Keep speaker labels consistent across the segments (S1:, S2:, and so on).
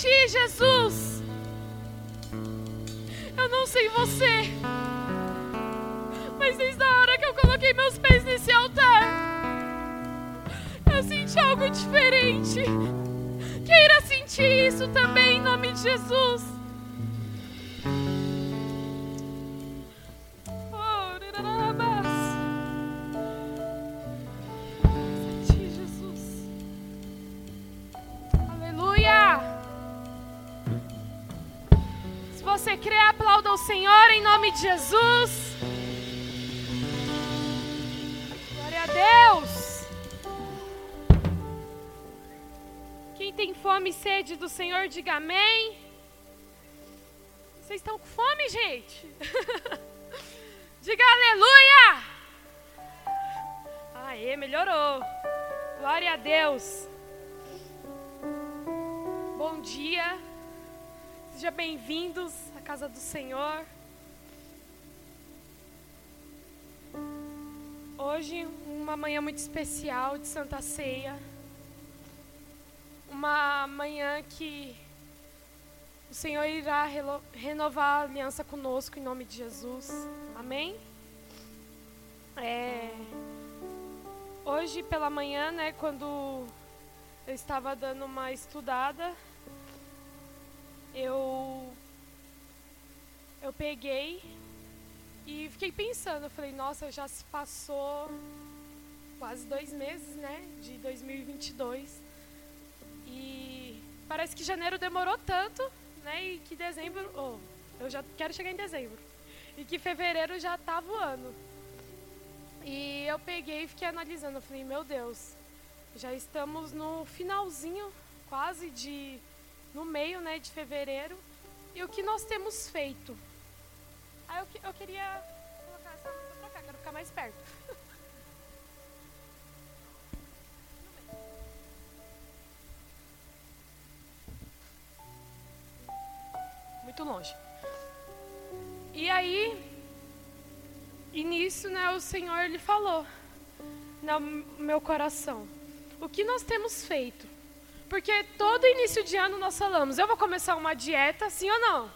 S1: ti, Jesus. Eu não sei você, mas desde a hora que eu coloquei meus pés nesse altar, eu senti algo diferente. Queira sentir isso também em nome de Jesus. De Jesus. Glória a Deus. Quem tem fome e sede do Senhor, diga amém. Vocês estão com fome, gente? diga aleluia! Aê, melhorou. Glória a Deus. Bom dia. Sejam bem-vindos à casa do Senhor. Hoje, uma manhã muito especial de Santa Ceia. Uma manhã que o Senhor irá renovar a aliança conosco em nome de Jesus. Amém? É, hoje pela manhã, né, quando eu estava dando uma estudada, eu eu peguei e fiquei pensando, eu falei, nossa, já se passou quase dois meses, né, de 2022. E parece que janeiro demorou tanto, né? E que dezembro. Oh, eu já quero chegar em dezembro. E que fevereiro já tá voando. E eu peguei e fiquei analisando. Eu falei, meu Deus, já estamos no finalzinho, quase de. no meio, né, de fevereiro. E o que nós temos feito? Aí eu, eu queria colocar essa música pra cá, quero ficar mais perto. muito longe. E aí, e nisso, né, o Senhor ele falou no meu coração: o que nós temos feito? Porque todo início de ano nós falamos: eu vou começar uma dieta, sim ou não?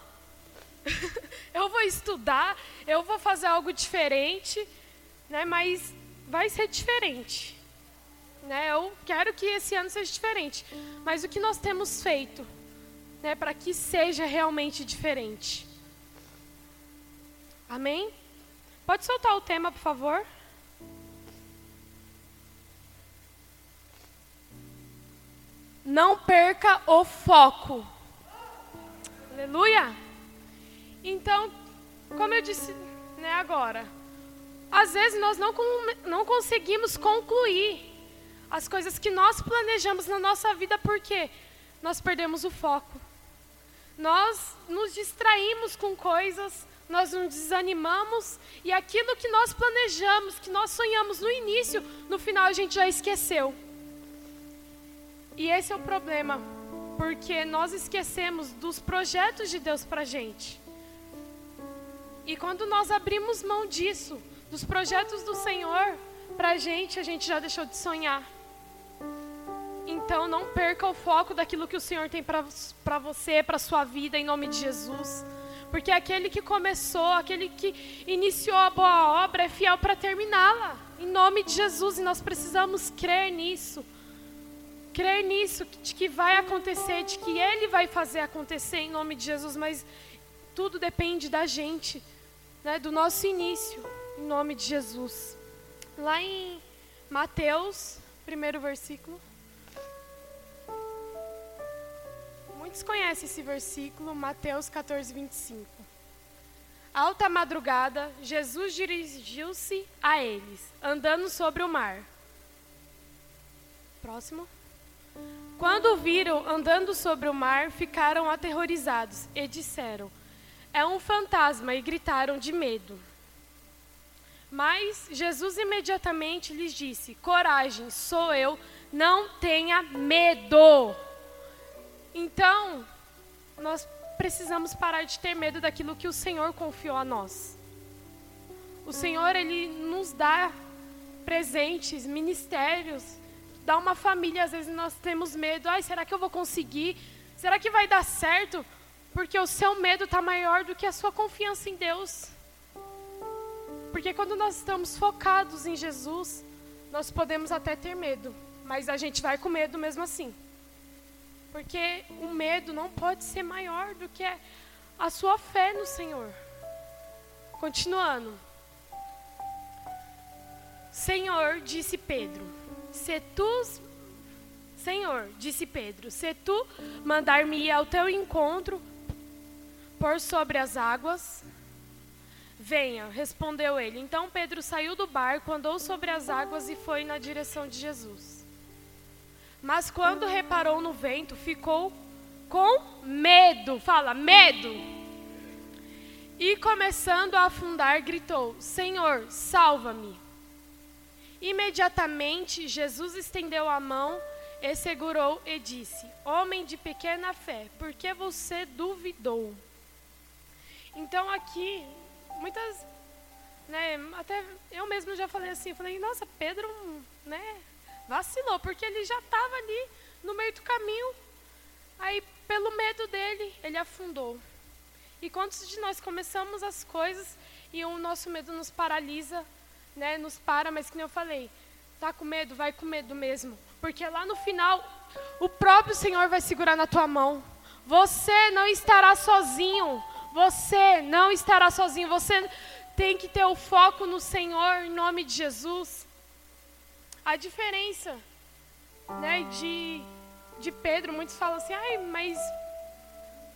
S1: eu vou estudar, eu vou fazer algo diferente, né? Mas vai ser diferente, né? Eu quero que esse ano seja diferente. Mas o que nós temos feito? né, para que seja realmente diferente. Amém? Pode soltar o tema, por favor? Não perca o foco. Aleluia. Então, como eu disse né, agora, às vezes nós não, com- não conseguimos concluir as coisas que nós planejamos na nossa vida porque nós perdemos o foco nós nos distraímos com coisas, nós nos desanimamos e aquilo que nós planejamos, que nós sonhamos no início, no final a gente já esqueceu. E esse é o problema, porque nós esquecemos dos projetos de Deus para gente. E quando nós abrimos mão disso, dos projetos do Senhor para gente, a gente já deixou de sonhar. Então não perca o foco daquilo que o Senhor tem para você, para sua vida, em nome de Jesus. Porque aquele que começou, aquele que iniciou a boa obra é fiel para terminá-la. Em nome de Jesus. E nós precisamos crer nisso. Crer nisso, de que vai acontecer, de que Ele vai fazer acontecer em nome de Jesus. Mas tudo depende da gente, né, do nosso início, em nome de Jesus. Lá em Mateus, primeiro versículo. Muitos conhecem esse versículo, Mateus 14, 25. Alta madrugada, Jesus dirigiu-se a eles, andando sobre o mar. Próximo. Quando viram andando sobre o mar, ficaram aterrorizados e disseram: É um fantasma, e gritaram de medo. Mas Jesus imediatamente lhes disse: Coragem, sou eu, não tenha medo. Então, nós precisamos parar de ter medo daquilo que o Senhor confiou a nós. O Senhor, Ele nos dá presentes, ministérios, dá uma família, às vezes nós temos medo. Ai, será que eu vou conseguir? Será que vai dar certo? Porque o seu medo está maior do que a sua confiança em Deus. Porque quando nós estamos focados em Jesus, nós podemos até ter medo, mas a gente vai com medo mesmo assim. Porque o medo não pode ser maior do que a sua fé no Senhor. Continuando. Senhor, disse Pedro, se tu Senhor, disse Pedro, se tu mandar-me ao teu encontro por sobre as águas, Venha, respondeu ele. Então Pedro saiu do barco, andou sobre as águas e foi na direção de Jesus. Mas quando reparou no vento, ficou com medo. Fala, medo. E começando a afundar, gritou: Senhor, salva-me. Imediatamente Jesus estendeu a mão e segurou e disse: Homem de pequena fé, por que você duvidou? Então aqui muitas, né, até eu mesmo já falei assim, falei, nossa, Pedro, né, vacilou, porque ele já estava ali no meio do caminho. Aí, pelo medo dele, ele afundou. E quantos de nós começamos as coisas e o nosso medo nos paralisa, né, nos para, mas que nem eu falei, tá com medo, vai com medo mesmo, porque lá no final o próprio Senhor vai segurar na tua mão. Você não estará sozinho. Você não estará sozinho. Você tem que ter o foco no Senhor em nome de Jesus. A diferença né, de, de Pedro, muitos falam assim, ai, mas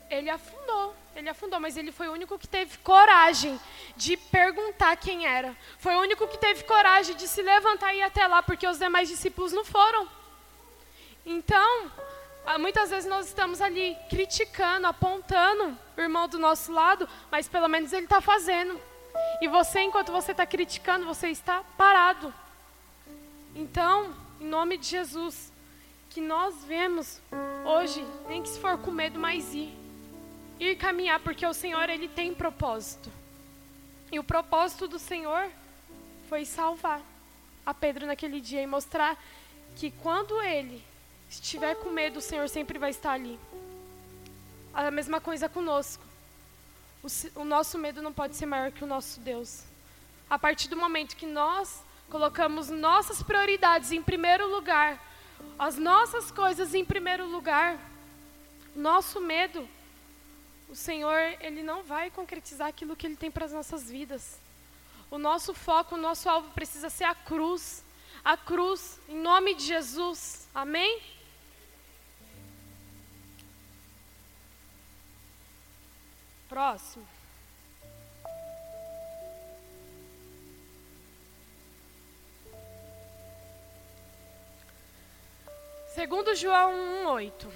S1: ele afundou, ele afundou, mas ele foi o único que teve coragem de perguntar quem era. Foi o único que teve coragem de se levantar e ir até lá, porque os demais discípulos não foram. Então, muitas vezes nós estamos ali criticando, apontando o irmão do nosso lado, mas pelo menos ele está fazendo. E você, enquanto você está criticando, você está parado. Então, em nome de Jesus, que nós vemos hoje, nem que se for com medo, mas ir. Ir caminhar, porque o Senhor, Ele tem propósito. E o propósito do Senhor foi salvar a Pedro naquele dia e mostrar que quando Ele se tiver com medo, o Senhor sempre vai estar ali. A mesma coisa conosco. O, o nosso medo não pode ser maior que o nosso Deus. A partir do momento que nós colocamos nossas prioridades em primeiro lugar, as nossas coisas em primeiro lugar, nosso medo, o Senhor, Ele não vai concretizar aquilo que Ele tem para as nossas vidas. O nosso foco, o nosso alvo precisa ser a cruz. A cruz, em nome de Jesus. Amém? Próximo. Segundo João 1:8.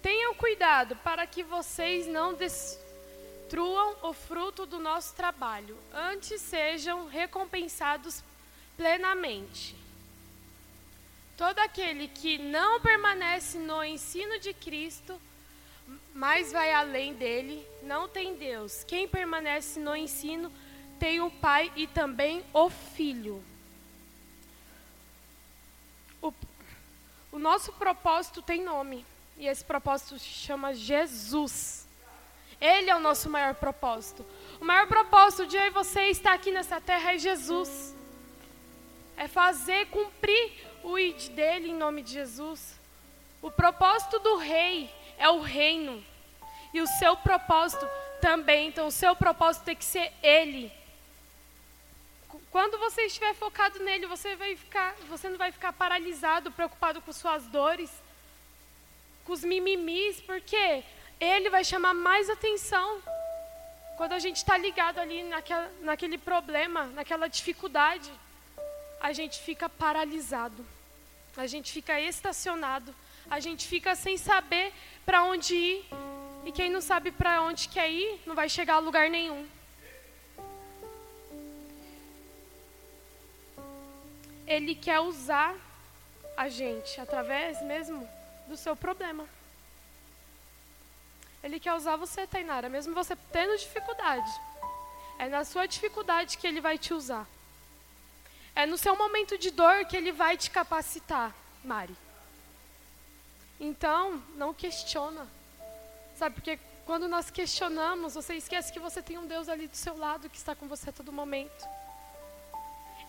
S1: Tenham cuidado para que vocês não destruam o fruto do nosso trabalho, antes sejam recompensados plenamente. Todo aquele que não permanece no ensino de Cristo mas vai além dele, não tem Deus. Quem permanece no ensino tem o Pai e também o Filho. O, o nosso propósito tem nome, e esse propósito se chama Jesus. Ele é o nosso maior propósito. O maior propósito de eu e você estar aqui nessa terra é Jesus. É fazer cumprir o id dele em nome de Jesus. O propósito do rei é o reino. E o seu propósito também. Então, o seu propósito tem que ser Ele. Quando você estiver focado nele, você, vai ficar, você não vai ficar paralisado, preocupado com suas dores, com os mimimis, porque Ele vai chamar mais atenção. Quando a gente está ligado ali naquela, naquele problema, naquela dificuldade, a gente fica paralisado, a gente fica estacionado, a gente fica sem saber para onde ir. E quem não sabe para onde quer ir, não vai chegar a lugar nenhum. Ele quer usar a gente através mesmo do seu problema. Ele quer usar você, Tainara, mesmo você tendo dificuldade. É na sua dificuldade que ele vai te usar. É no seu momento de dor que ele vai te capacitar, Mari. Então, não questiona. Sabe, porque quando nós questionamos, você esquece que você tem um Deus ali do seu lado que está com você a todo momento.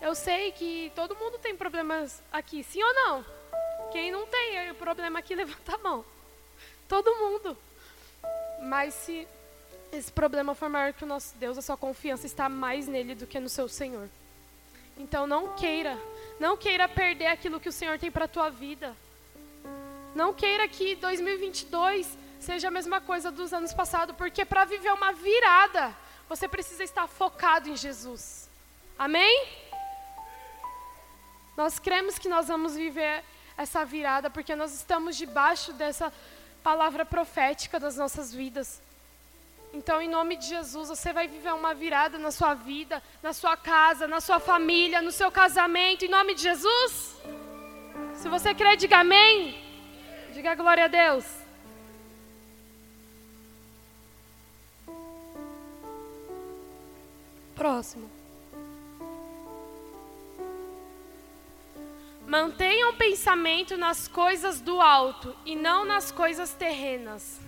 S1: Eu sei que todo mundo tem problemas aqui, sim ou não? Quem não tem o problema aqui, levanta a mão. Todo mundo. Mas se esse problema for maior que o nosso Deus, a sua confiança está mais nele do que no seu Senhor. Então não queira, não queira perder aquilo que o Senhor tem para a tua vida. Não queira que 2022 seja a mesma coisa dos anos passados, porque para viver uma virada, você precisa estar focado em Jesus. Amém? Nós cremos que nós vamos viver essa virada porque nós estamos debaixo dessa palavra profética das nossas vidas. Então, em nome de Jesus, você vai viver uma virada na sua vida, na sua casa, na sua família, no seu casamento, em nome de Jesus. Se você crê, diga amém. Diga glória a Deus. Próximo. Mantenha o pensamento nas coisas do alto e não nas coisas terrenas.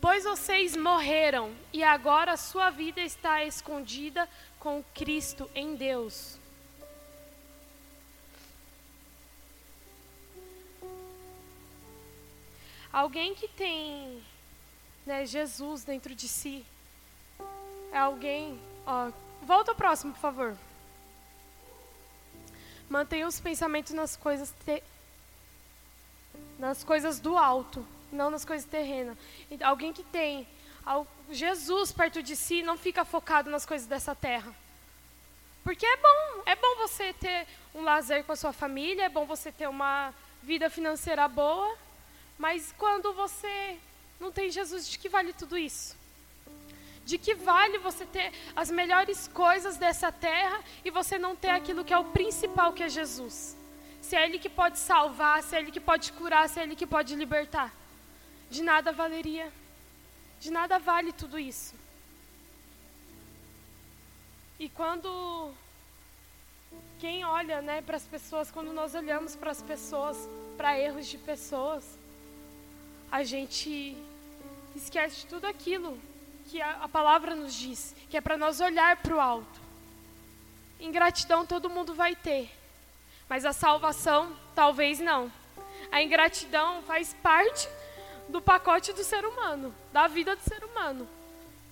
S1: Pois vocês morreram e agora sua vida está escondida com Cristo em Deus. Alguém que tem né, Jesus dentro de si alguém. Ó, volta ao próximo, por favor. Mantenha os pensamentos nas coisas te... nas coisas do alto, não nas coisas terrenas. Alguém que tem Jesus perto de si não fica focado nas coisas dessa terra. Porque é bom, é bom você ter um lazer com a sua família, é bom você ter uma vida financeira boa, mas quando você não tem Jesus, de que vale tudo isso? De que vale você ter as melhores coisas dessa terra e você não ter aquilo que é o principal, que é Jesus? Se é Ele que pode salvar, se é Ele que pode curar, se é Ele que pode libertar. De nada valeria. De nada vale tudo isso. E quando quem olha, né, para as pessoas, quando nós olhamos para as pessoas, para erros de pessoas, a gente esquece tudo aquilo que a, a palavra nos diz, que é para nós olhar para o alto. Ingratidão todo mundo vai ter, mas a salvação talvez não. A ingratidão faz parte do pacote do ser humano, da vida do ser humano.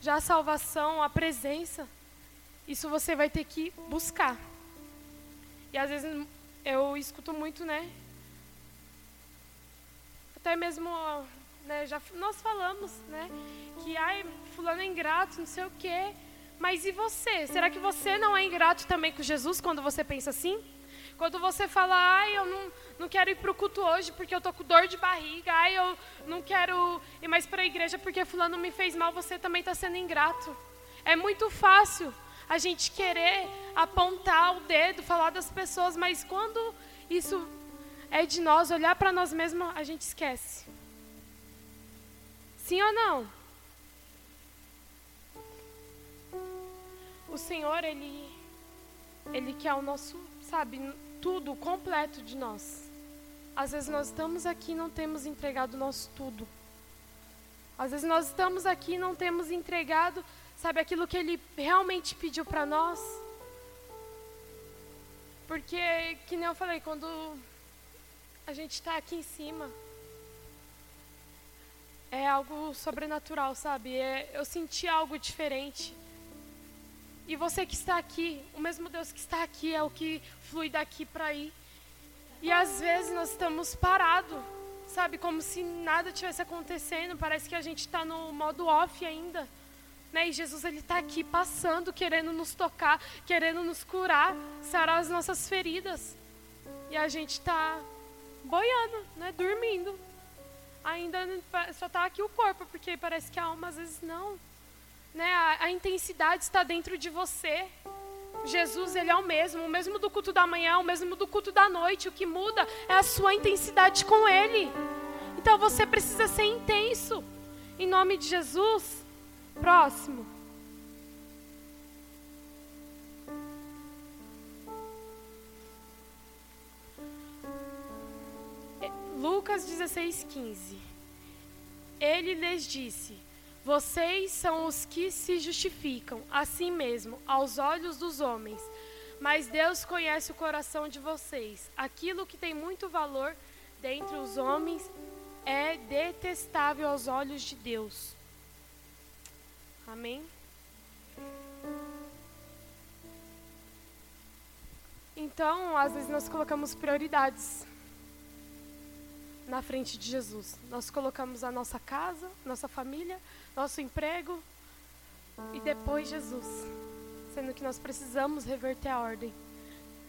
S1: Já a salvação, a presença, isso você vai ter que buscar. E às vezes eu escuto muito, né? Até mesmo né, já nós falamos, né, que ai, fulano é ingrato, não sei o quê. Mas e você? Será que você não é ingrato também com Jesus quando você pensa assim? Quando você fala, ai, eu não, não quero ir para o culto hoje porque eu tô com dor de barriga, ai, eu não quero ir mais para a igreja porque fulano me fez mal, você também está sendo ingrato. É muito fácil a gente querer apontar o dedo, falar das pessoas, mas quando isso é de nós, olhar para nós mesmos, a gente esquece. Sim ou não? O Senhor, Ele, Ele quer o nosso, sabe, tudo completo de nós. Às vezes nós estamos aqui e não temos entregado o nosso tudo. Às vezes nós estamos aqui e não temos entregado, sabe, aquilo que Ele realmente pediu para nós. Porque, que nem eu falei, quando a gente está aqui em cima, é algo sobrenatural, sabe? É, eu senti algo diferente. E você que está aqui, o mesmo Deus que está aqui é o que flui daqui para aí. E às vezes nós estamos parados, sabe? Como se nada tivesse acontecendo. Parece que a gente está no modo off ainda. Né? E Jesus ele está aqui passando, querendo nos tocar, querendo nos curar, sarar as nossas feridas. E a gente está boiando, né? Dormindo. Ainda só está aqui o corpo, porque parece que a alma às vezes não. Né? A, a intensidade está dentro de você. Jesus, ele é o mesmo, o mesmo do culto da manhã, o mesmo do culto da noite. O que muda é a sua intensidade com ele. Então você precisa ser intenso. Em nome de Jesus. Próximo. Lucas 16, 15. Ele lhes disse: Vocês são os que se justificam a si mesmo aos olhos dos homens, mas Deus conhece o coração de vocês. Aquilo que tem muito valor dentre os homens é detestável aos olhos de Deus. Amém? Então, às vezes nós colocamos prioridades na frente de Jesus. Nós colocamos a nossa casa, nossa família, nosso emprego e depois Jesus. Sendo que nós precisamos reverter a ordem.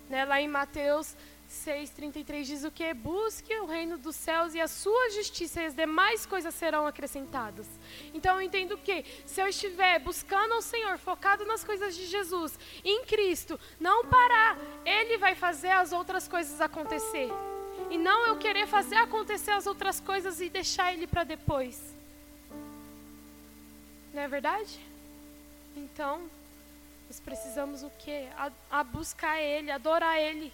S1: Né? Lá em Mateus 6,33 diz o que? Busque o reino dos céus e a sua justiça e as demais coisas serão acrescentadas. Então eu entendo que se eu estiver buscando ao Senhor, focado nas coisas de Jesus, em Cristo, não parar, Ele vai fazer as outras coisas acontecer. E não eu querer fazer acontecer as outras coisas e deixar ele para depois. Não é verdade? Então, nós precisamos o quê? A, a buscar ele, adorar ele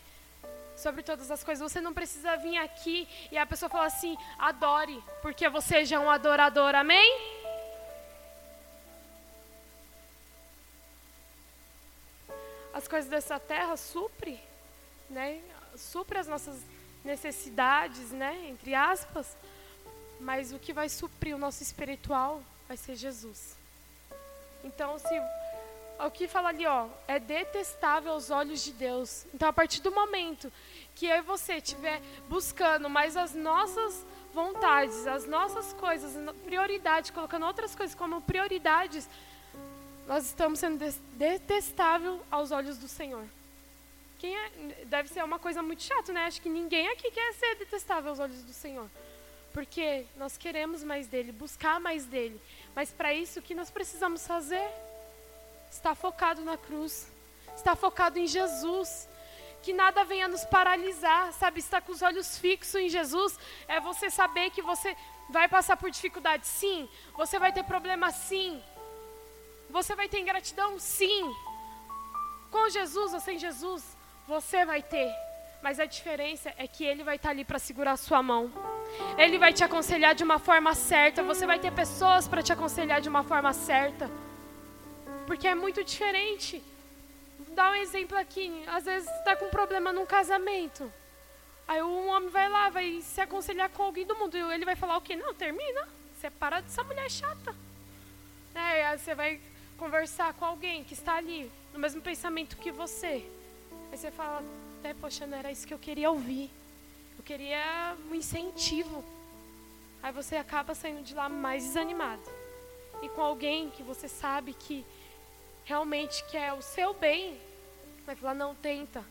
S1: sobre todas as coisas. Você não precisa vir aqui e a pessoa falar assim: adore, porque você já é um adorador, amém? As coisas dessa terra supre, né? Supre as nossas necessidades, né, entre aspas, mas o que vai suprir o nosso espiritual vai ser Jesus. Então, se o que fala ali, ó, é detestável aos olhos de Deus. Então, a partir do momento que eu e você estiver buscando mais as nossas vontades, as nossas coisas, prioridade, colocando outras coisas como prioridades, nós estamos sendo detestável aos olhos do Senhor. Quem é, deve ser uma coisa muito chata, né? Acho que ninguém aqui quer ser detestável aos olhos do Senhor. Porque nós queremos mais dele, buscar mais dele. Mas para isso, o que nós precisamos fazer? Estar focado na cruz. Estar focado em Jesus. Que nada venha nos paralisar, sabe? Estar com os olhos fixos em Jesus é você saber que você vai passar por dificuldade, sim. Você vai ter problema, sim. Você vai ter ingratidão, sim. Com Jesus ou sem Jesus, você vai ter, mas a diferença é que ele vai estar ali para segurar a sua mão. Ele vai te aconselhar de uma forma certa. Você vai ter pessoas para te aconselhar de uma forma certa. Porque é muito diferente. Vou dar um exemplo aqui. Às vezes está com um problema num casamento. Aí um homem vai lá, vai se aconselhar com alguém do mundo. E ele vai falar o quê? Não, termina. Separa dessa mulher chata. É, aí você vai conversar com alguém que está ali, no mesmo pensamento que você. Aí você fala, poxa, não era isso que eu queria ouvir. Queria um incentivo. Aí você acaba saindo de lá mais desanimado. E com alguém que você sabe que realmente quer o seu bem, vai falar, não, tenta.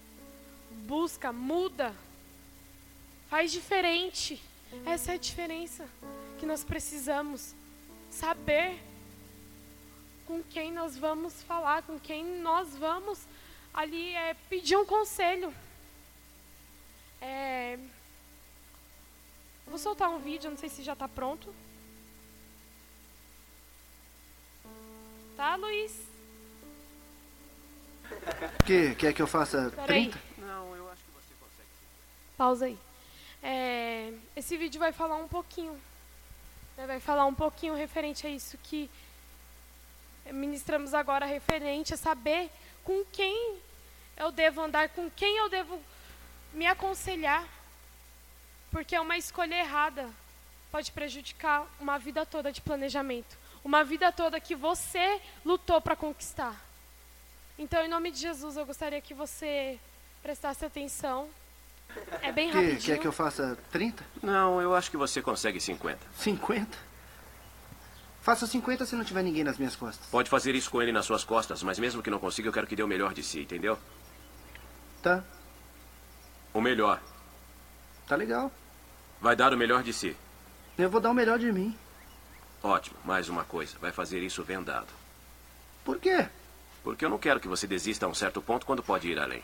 S1: Busca, muda. Faz diferente. Essa é a diferença que nós precisamos. Saber com quem nós vamos falar, com quem nós vamos ali é pedir um conselho. É, vou soltar um vídeo, não sei se já está pronto. Tá, Luiz?
S2: Que, quer que eu faça Pera 30? Aí.
S3: Não, eu acho que você consegue.
S1: Pausa aí. É, esse vídeo vai falar um pouquinho. Né, vai falar um pouquinho referente a isso que ministramos agora, referente a saber com quem eu devo andar, com quem eu devo me aconselhar. Porque uma escolha errada pode prejudicar uma vida toda de planejamento, uma vida toda que você lutou para conquistar. Então, em nome de Jesus, eu gostaria que você prestasse atenção. É bem que, rapidinho.
S2: Quer que eu faça 30?
S3: Não, eu acho que você consegue 50.
S2: 50? Faça 50 se não tiver ninguém nas minhas costas.
S3: Pode fazer isso com ele nas suas costas, mas mesmo que não consiga, eu quero que dê o melhor de si, entendeu?
S2: Tá.
S3: O melhor.
S2: Tá legal.
S3: Vai dar o melhor de si.
S2: Eu vou dar o melhor de mim.
S3: Ótimo. Mais uma coisa. Vai fazer isso vendado.
S2: Por quê?
S3: Porque eu não quero que você desista a um certo ponto quando pode ir além.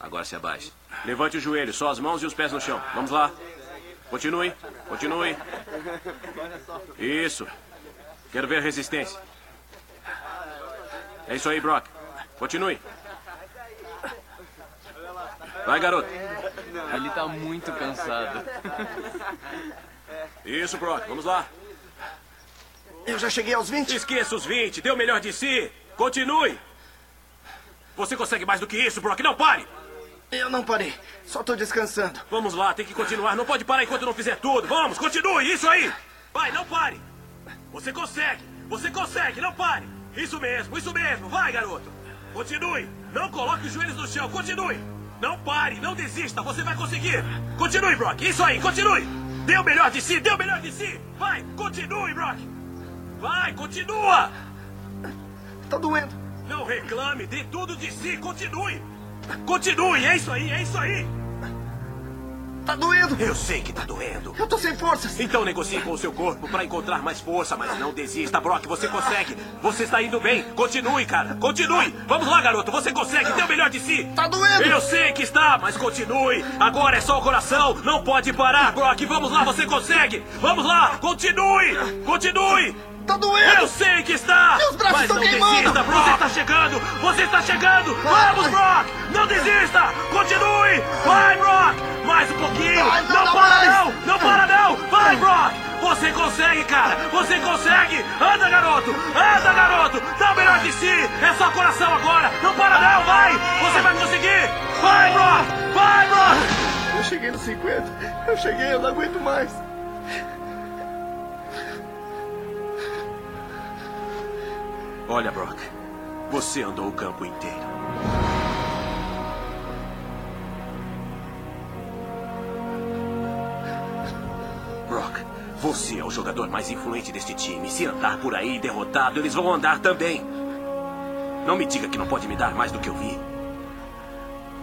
S3: Agora se abaixe. Levante o joelho, só as mãos e os pés no chão. Vamos lá. Continue. Continue. Isso. Quero ver resistência. É isso aí, Brock. Continue. Vai, garoto.
S4: Ele tá muito cansado.
S3: Isso, Brock. Vamos lá.
S2: Eu já cheguei aos 20.
S3: Esqueça os 20. Dê o melhor de si. Continue. Você consegue mais do que isso, Brock. Não pare.
S2: Eu não parei. Só tô descansando.
S3: Vamos lá, tem que continuar. Não pode parar enquanto não fizer tudo. Vamos, continue. Isso aí. Vai, não pare. Você consegue. Você consegue. Não pare. Isso mesmo, isso mesmo. Vai, garoto. Continue. Não coloque os joelhos no chão. Continue. Não pare, não desista. Você vai conseguir. Continue, Brock. Isso aí, continue. Dê o melhor de si, dê o melhor de si. Vai, continue, Brock. Vai, continua.
S2: Tá doendo.
S3: Não reclame, dê tudo de si. Continue. Continue, é isso aí, é isso aí.
S2: Tá doendo.
S3: Eu sei que tá doendo.
S2: Eu tô sem forças.
S3: Então negocie com o seu corpo para encontrar mais força, mas não desista, Brock. Você consegue. Você está indo bem. Continue, cara. Continue. Vamos lá, garoto. Você consegue. Dê o melhor de si.
S2: Tá doendo.
S3: Eu sei que está, mas continue. Agora é só o coração. Não pode parar, Brock. Vamos lá, você consegue. Vamos lá. Continue. Continue.
S2: Tá doendo.
S3: Eu sei que está!
S2: Meus braços
S3: Mas
S2: estão
S3: não
S2: queimando,
S3: desista!
S2: Brock.
S3: Você está chegando! Você está chegando!
S2: Vai,
S3: Vamos,
S2: vai.
S3: Brock! Não desista! Continue! Vai, Brock! Mais um pouquinho!
S2: Vai,
S3: não
S2: não
S3: para não! Não para não! Vai, Brock! Você consegue, cara! Você consegue! Anda, garoto! Anda, garoto! Dá o melhor de si! É só coração agora! Não para não! Vai! Você vai conseguir! Vai, Brock! Vai, Brock!
S2: Eu cheguei nos 50. Eu cheguei, eu não aguento mais.
S3: Olha, Brock. Você andou o campo inteiro. Brock, você é o jogador mais influente deste time. Se andar por aí derrotado, eles vão andar também. Não me diga que não pode me dar mais do que eu vi.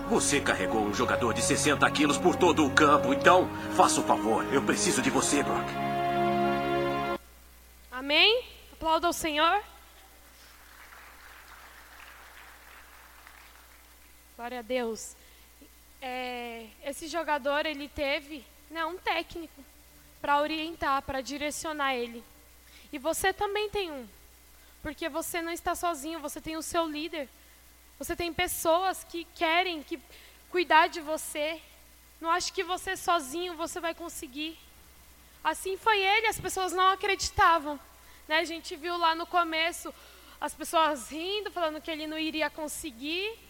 S3: Você carregou um jogador de 60 quilos por todo o campo, então faça o favor. Eu preciso de você, Brock.
S1: Amém? Aplauda o Senhor. Glória a Deus. É, esse jogador, ele teve né, um técnico para orientar, para direcionar ele. E você também tem um. Porque você não está sozinho, você tem o seu líder. Você tem pessoas que querem que cuidar de você. Não acho que você sozinho você vai conseguir. Assim foi ele, as pessoas não acreditavam. Né? A gente viu lá no começo as pessoas rindo, falando que ele não iria conseguir,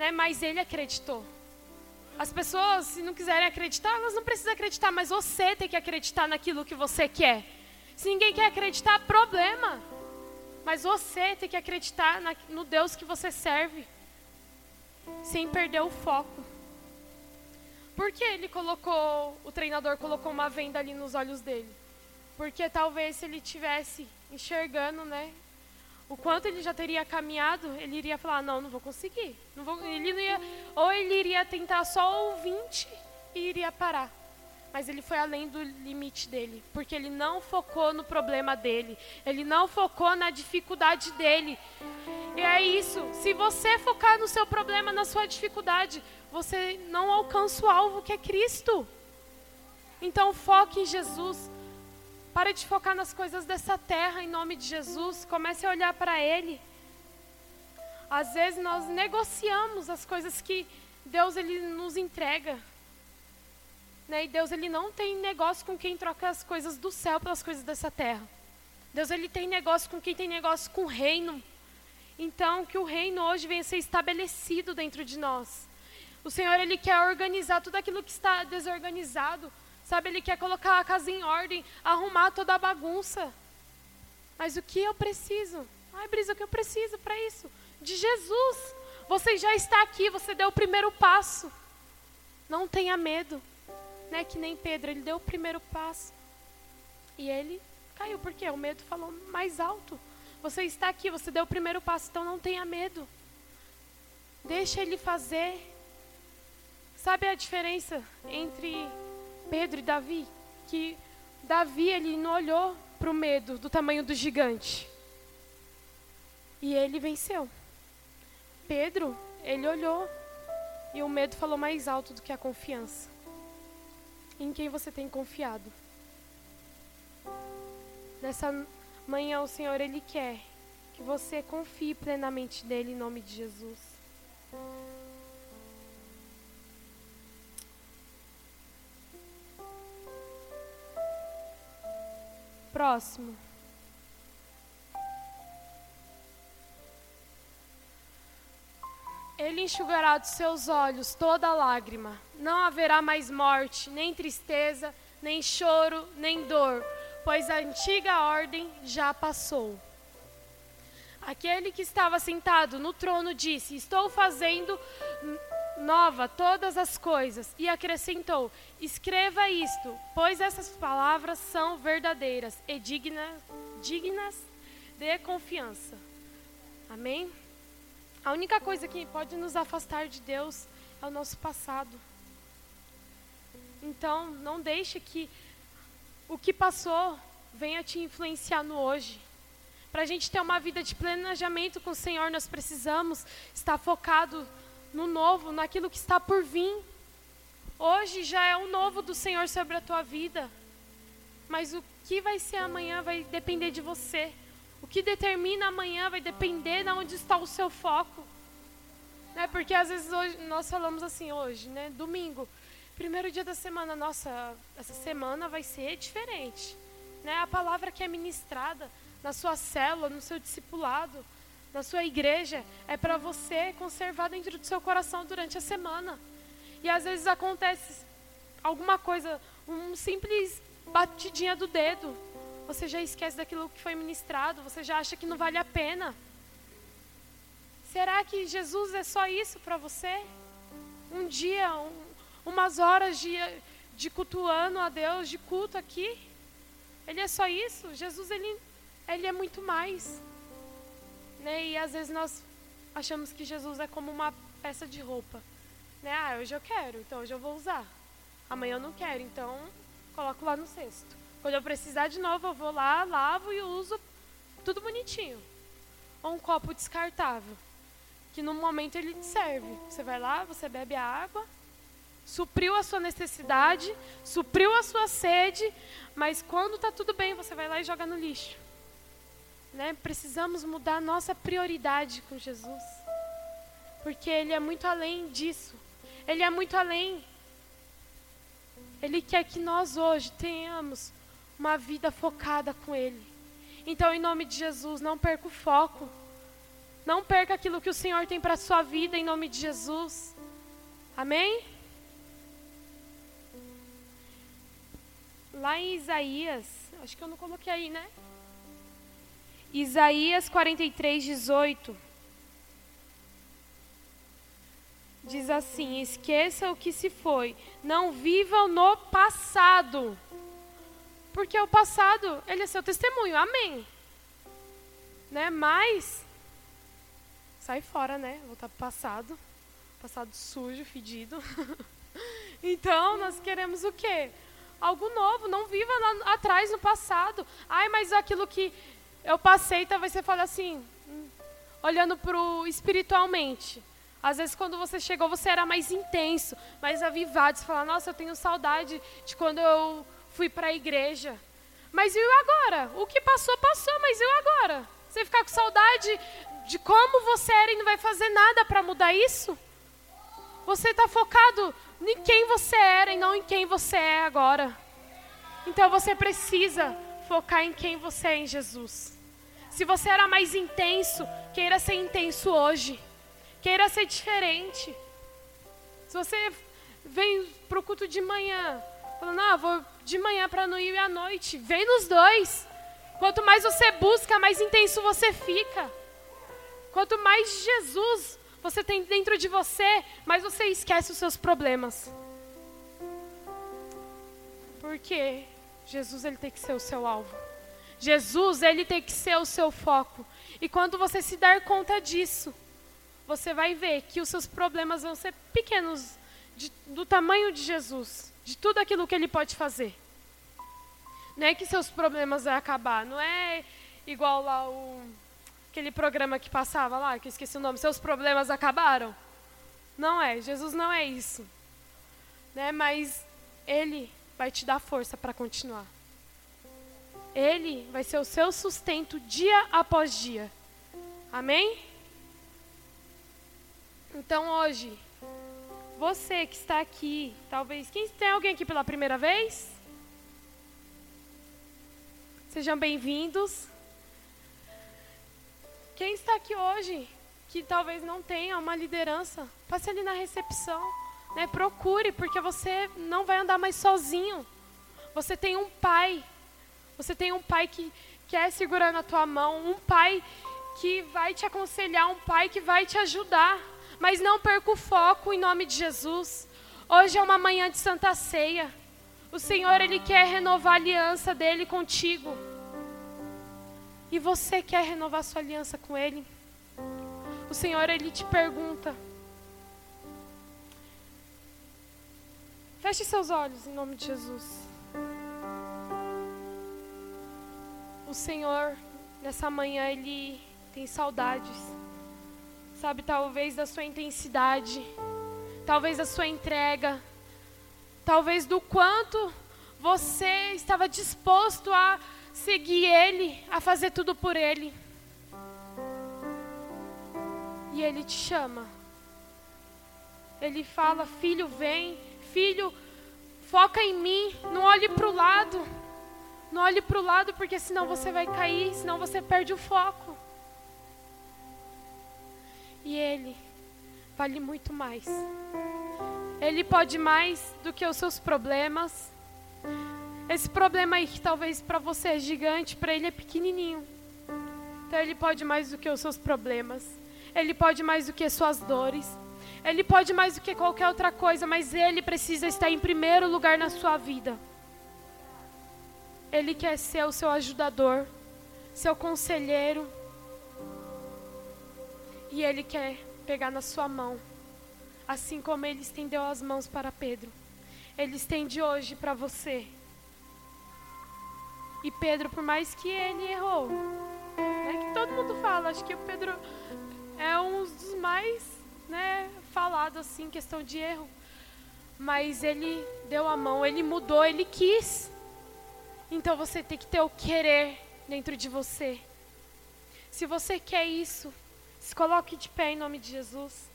S1: né? mas ele acreditou. As pessoas, se não quiserem acreditar, elas não precisam acreditar, mas você tem que acreditar naquilo que você quer. Se ninguém quer acreditar, problema. Mas você tem que acreditar na- no Deus que você serve, sem perder o foco. Por que ele colocou, o treinador colocou uma venda ali nos olhos dele? Porque talvez se ele tivesse enxergando, né, o quanto ele já teria caminhado, ele iria falar, não, não vou conseguir. Não vou, ele não ia, ou ele iria tentar só o 20 e iria parar. Mas ele foi além do limite dele, porque ele não focou no problema dele, ele não focou na dificuldade dele. E é isso, se você focar no seu problema, na sua dificuldade, você não alcança o alvo que é Cristo. Então foque em Jesus. Para de focar nas coisas dessa terra em nome de Jesus. Comece a olhar para Ele. Às vezes nós negociamos as coisas que Deus ele nos entrega. Né? E Deus ele não tem negócio com quem troca as coisas do céu pelas coisas dessa terra. Deus ele tem negócio com quem tem negócio com o reino. Então que o reino hoje venha ser estabelecido dentro de nós. O Senhor ele quer organizar tudo aquilo que está desorganizado. Sabe, ele quer colocar a casa em ordem, arrumar toda a bagunça. Mas o que eu preciso? Ai, Brisa, o que eu preciso para isso? De Jesus. Você já está aqui, você deu o primeiro passo. Não tenha medo. Né? Que nem Pedro, ele deu o primeiro passo. E ele caiu, porque o medo falou mais alto. Você está aqui, você deu o primeiro passo, então não tenha medo. Deixa ele fazer. Sabe a diferença entre Pedro e Davi? que Davi ele não olhou para o medo do tamanho do gigante. E ele venceu. Pedro, ele olhou e o medo falou mais alto do que a confiança. Em quem você tem confiado? Nessa manhã o Senhor ele quer que você confie plenamente nele em nome de Jesus. Próximo. Ele enxugará dos seus olhos toda lágrima. Não haverá mais morte, nem tristeza, nem choro, nem dor, pois a antiga ordem já passou. Aquele que estava sentado no trono disse: Estou fazendo nova todas as coisas. E acrescentou: Escreva isto, pois essas palavras são verdadeiras e dignas, dignas de confiança. Amém? A única coisa que pode nos afastar de Deus é o nosso passado. Então, não deixe que o que passou venha te influenciar no hoje. Para a gente ter uma vida de planejamento com o Senhor, nós precisamos estar focado no novo, naquilo que está por vir. Hoje já é o novo do Senhor sobre a tua vida. Mas o que vai ser amanhã vai depender de você. O que determina amanhã vai depender de onde está o seu foco. Né? Porque às vezes hoje, nós falamos assim hoje, né? Domingo, primeiro dia da semana, nossa, essa semana vai ser diferente. Né? A palavra que é ministrada na sua célula, no seu discipulado, na sua igreja, é para você conservar dentro do seu coração durante a semana. E às vezes acontece alguma coisa, um simples batidinha do dedo, você já esquece daquilo que foi ministrado, você já acha que não vale a pena. Será que Jesus é só isso para você? Um dia, um, umas horas de, de cultuando a Deus, de culto aqui? Ele é só isso? Jesus, ele, ele é muito mais. Né? E às vezes nós achamos que Jesus é como uma peça de roupa. Né? Ah, hoje eu quero, então hoje eu vou usar. Amanhã eu não quero, então coloco lá no cesto. Quando eu precisar de novo, eu vou lá, lavo e uso tudo bonitinho. Ou um copo descartável, que no momento ele te serve. Você vai lá, você bebe a água, supriu a sua necessidade, supriu a sua sede, mas quando está tudo bem, você vai lá e joga no lixo. Né? Precisamos mudar nossa prioridade com Jesus. Porque Ele é muito além disso. Ele é muito além. Ele quer que nós hoje tenhamos uma vida focada com Ele. Então, em nome de Jesus, não perca o foco. Não perca aquilo que o Senhor tem para a sua vida, em nome de Jesus. Amém? Lá em Isaías, acho que eu não coloquei aí, né? Isaías 43, 18. Diz assim: Esqueça o que se foi, não vivam no passado. Porque o passado, ele é seu testemunho. Amém. Né? Mas sai fora, né? Voltar para o passado. Passado sujo, fedido. então, nós queremos o quê? Algo novo. Não viva lá atrás no passado. Ai, mas aquilo que eu passei, talvez você fale assim, hum, olhando para espiritualmente. Às vezes, quando você chegou, você era mais intenso, mais avivado. Você fala, nossa, eu tenho saudade de quando eu fui para a igreja. Mas e agora? O que passou, passou, mas e agora? Você ficar com saudade de como você era e não vai fazer nada para mudar isso? Você está focado em quem você era e não em quem você é agora. Então você precisa focar em quem você é em Jesus. Se você era mais intenso, queira ser intenso hoje. Queira ser diferente. Se você vem para o culto de manhã, Falando, ah, vou de manhã para não ir à noite. Vem nos dois. Quanto mais você busca, mais intenso você fica. Quanto mais Jesus você tem dentro de você, mais você esquece os seus problemas. Porque Jesus ele tem que ser o seu alvo. Jesus ele tem que ser o seu foco. E quando você se dar conta disso, você vai ver que os seus problemas vão ser pequenos de, do tamanho de Jesus de tudo aquilo que ele pode fazer. Não é que seus problemas vão acabar. Não é igual lá o aquele programa que passava lá, que eu esqueci o nome. Seus problemas acabaram. Não é. Jesus não é isso. Né? Mas ele vai te dar força para continuar. Ele vai ser o seu sustento dia após dia. Amém? Então hoje, você que está aqui, talvez. Quem tem alguém aqui pela primeira vez? Sejam bem-vindos. Quem está aqui hoje que talvez não tenha uma liderança, passe ali na recepção, né? Procure, porque você não vai andar mais sozinho. Você tem um pai. Você tem um pai que quer segurar na tua mão, um pai que vai te aconselhar, um pai que vai te ajudar. Mas não perca o foco em nome de Jesus. Hoje é uma manhã de Santa Ceia. O Senhor, Ele quer renovar a aliança dele contigo. E você quer renovar sua aliança com Ele? O Senhor, Ele te pergunta. Feche seus olhos em nome de Jesus. O Senhor, nessa manhã, Ele tem saudades. Sabe, talvez da sua intensidade, talvez da sua entrega, talvez do quanto você estava disposto a seguir Ele, a fazer tudo por Ele. E Ele te chama. Ele fala: Filho, vem. Filho, foca em mim. Não olhe para o lado. Não olhe para o lado, porque senão você vai cair, senão você perde o foco. E Ele vale muito mais. Ele pode mais do que os seus problemas. Esse problema aí que talvez para você é gigante, para ele é pequenininho. Então ele pode mais do que os seus problemas. Ele pode mais do que suas dores. Ele pode mais do que qualquer outra coisa, mas ele precisa estar em primeiro lugar na sua vida. Ele quer ser o seu ajudador, seu conselheiro. E ele quer pegar na sua mão, assim como ele estendeu as mãos para Pedro. Ele estende hoje para você. E Pedro, por mais que ele errou, é que todo mundo fala, acho que o Pedro é um dos mais, né, falado assim, questão de erro. Mas ele deu a mão, ele mudou, ele quis. Então você tem que ter o querer dentro de você. Se você quer isso, se coloque de pé em nome de Jesus.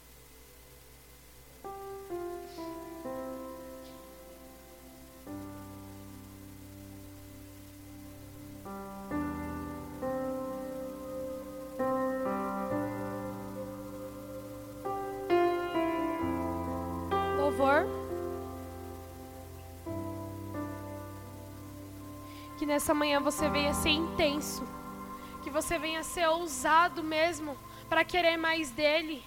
S1: Que nessa manhã você venha ser intenso, que você venha ser ousado mesmo para querer mais dele.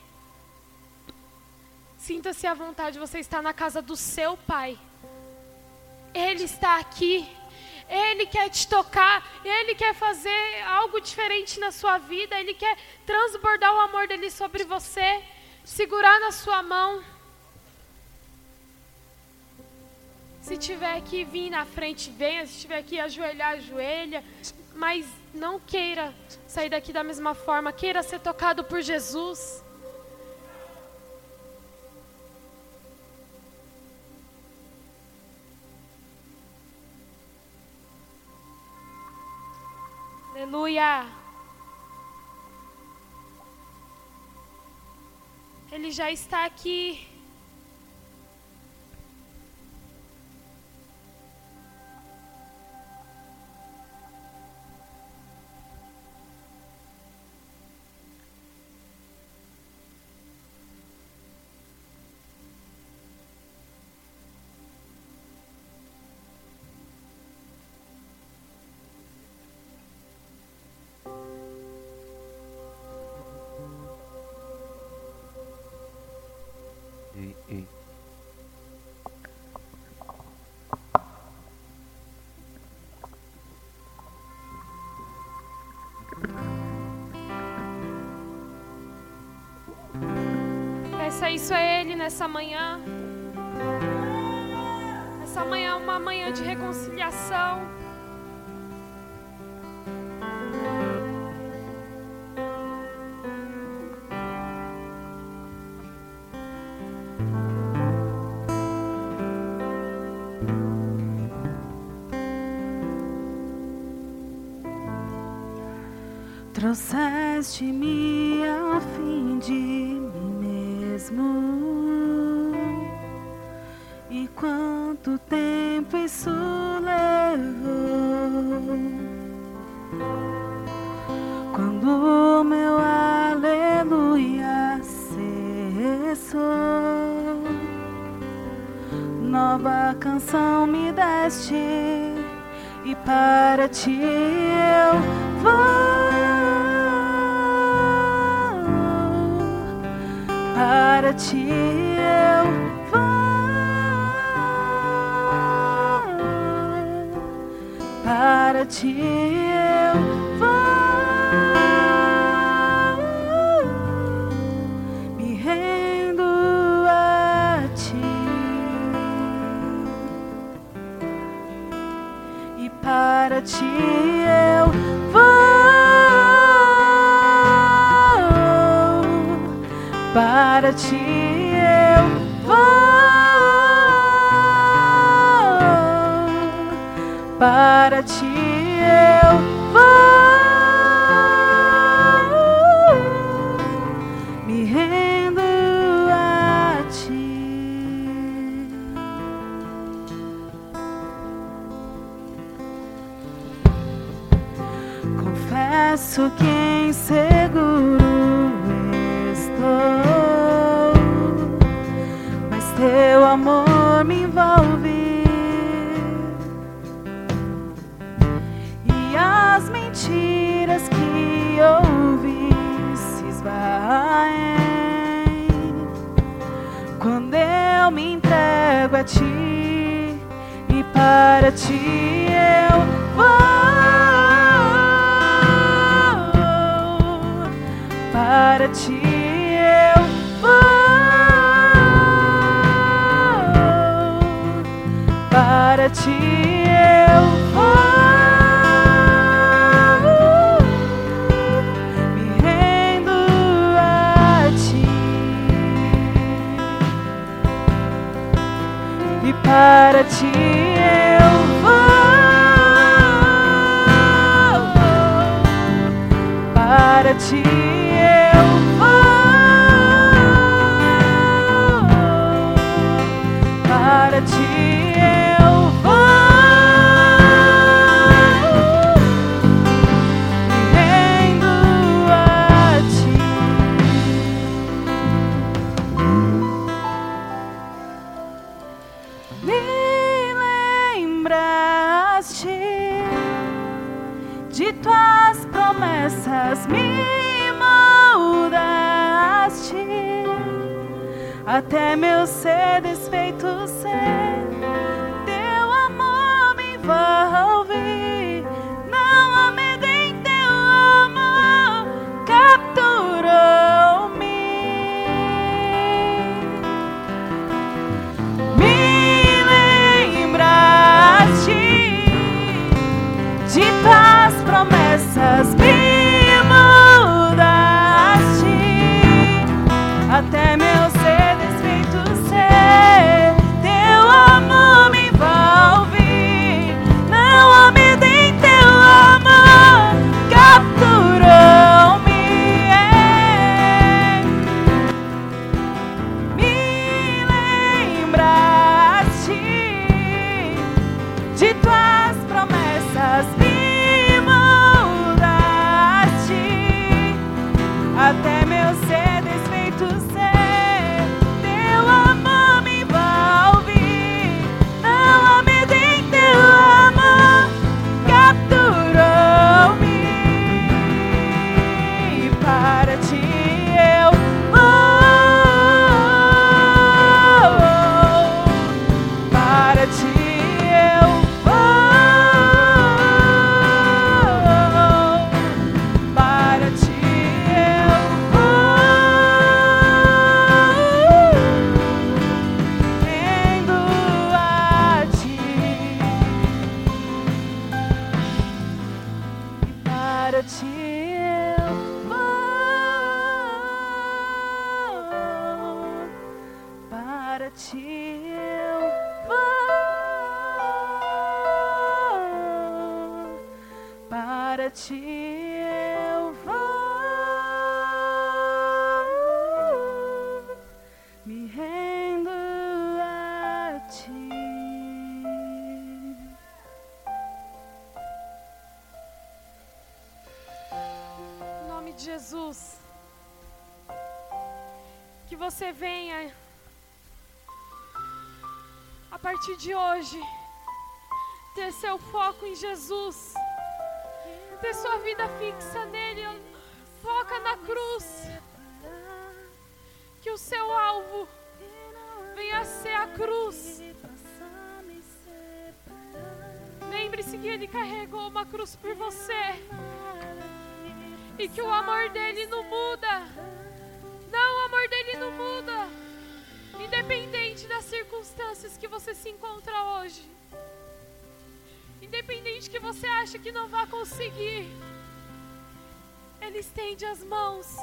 S1: Sinta-se à vontade, você está na casa do seu pai. Ele está aqui. Ele quer te tocar, ele quer fazer algo diferente na sua vida, ele quer transbordar o amor dele sobre você, segurar na sua mão. Se tiver que vir na frente, venha. Se tiver que ajoelhar, ajoelha. Mas não queira sair daqui da mesma forma. Queira ser tocado por Jesus. Aleluia. Ele já está aqui. Peça isso a Ele nessa manhã. Essa manhã é uma manhã de reconciliação.
S5: Trouxeste-me a fim de mesmo. E quanto tempo isso levou? Quando meu aleluia cessou, nova canção me deste, e para ti eu vou. Para ti eu vou, para ti para ti eu vou até meu ser desfeito ser. Teu amor me envolve,
S1: partir de hoje, ter seu foco em Jesus, ter sua vida fixa nele, foca na cruz. Que o seu alvo venha a ser a cruz. Lembre-se que ele carregou uma cruz por você e que o amor dele não muda. Não, o amor dele não muda. Independente das circunstâncias que você se encontra hoje. Independente que você acha que não vai conseguir. Ele estende as mãos.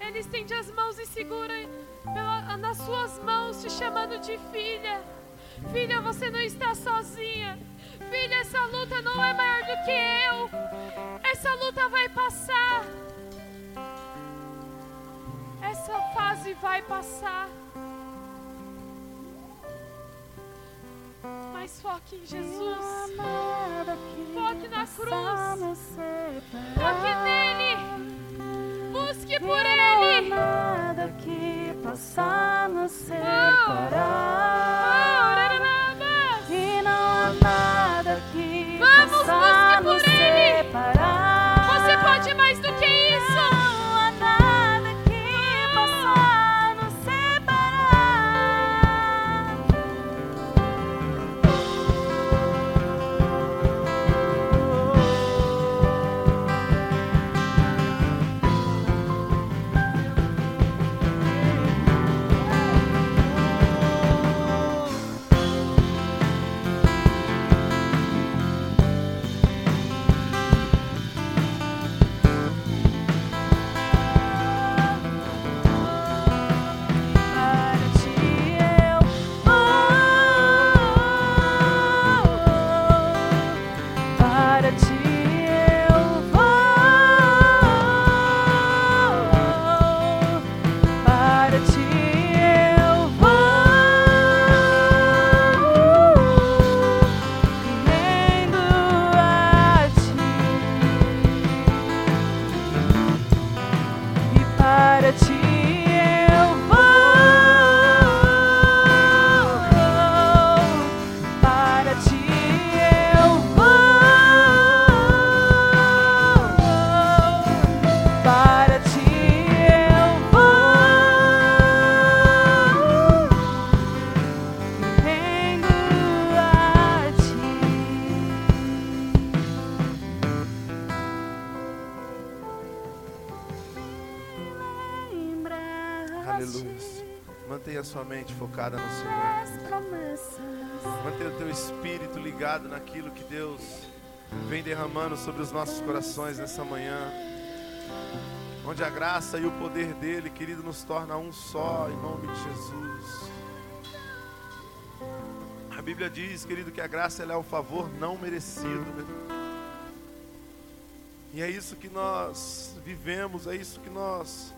S1: Ele estende as mãos e segura pela- nas suas mãos, te chamando de filha. Filha, você não está sozinha. Filha, essa luta não é maior do que eu. Essa luta vai passar. Essa fase vai passar. Mas foque em Jesus. Foque na cruz. Foque nele. Busque por ele.
S5: nada que possa nos
S1: Oh,
S5: separar.
S1: orarabas.
S5: E não há nada que
S1: Vamos,
S5: possa
S1: busque por
S5: nos
S1: ele.
S5: separar.
S1: Você pode mais
S6: Aleluia. Mantenha sua mente focada no Senhor. Mantenha o teu espírito ligado naquilo que Deus vem derramando sobre os nossos corações nessa manhã. Onde a graça e o poder dele, querido, nos torna um só, em nome de Jesus. A Bíblia diz, querido, que a graça é o favor não merecido. né? E é isso que nós vivemos, é isso que nós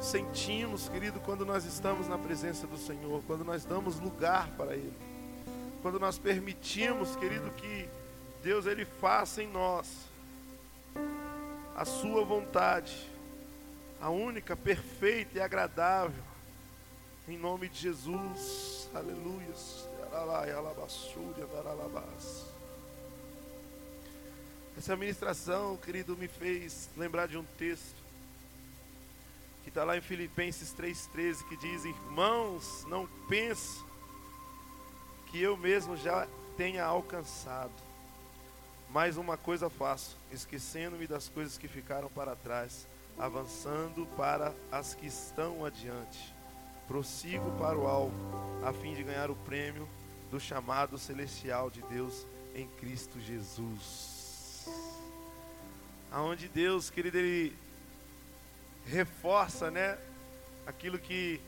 S6: sentimos, querido, quando nós estamos na presença do Senhor, quando nós damos lugar para Ele, quando nós permitimos, querido, que Deus Ele faça em nós a Sua vontade, a única, perfeita e agradável, em nome de Jesus, aleluia. Essa ministração, querido, me fez lembrar de um texto que está lá em Filipenses 3,13, que diz: Irmãos, não penso que eu mesmo já tenha alcançado, mas uma coisa faço, esquecendo-me das coisas que ficaram para trás, avançando para as que estão adiante. Prossigo para o alvo, a fim de ganhar o prêmio do chamado celestial de Deus em Cristo Jesus. aonde Deus, querido, ele reforça, né, aquilo que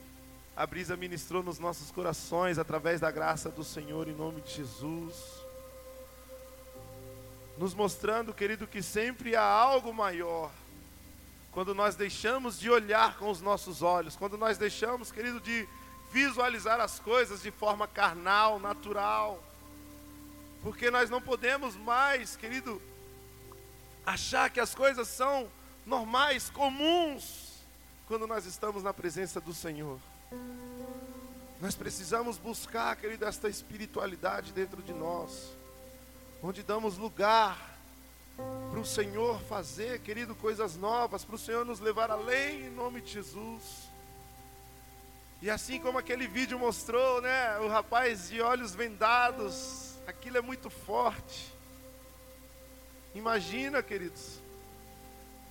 S6: a brisa ministrou nos nossos corações através da graça do Senhor em nome de Jesus. Nos mostrando, querido, que sempre há algo maior. Quando nós deixamos de olhar com os nossos olhos, quando nós deixamos, querido, de visualizar as coisas de forma carnal, natural. Porque nós não podemos mais, querido, achar que as coisas são normais, comuns, quando nós estamos na presença do Senhor. Nós precisamos buscar, querido, esta espiritualidade dentro de nós, onde damos lugar para o Senhor fazer, querido, coisas novas, para o Senhor nos levar além em nome de Jesus. E assim como aquele vídeo mostrou, né, o rapaz de olhos vendados, aquilo é muito forte. Imagina, queridos,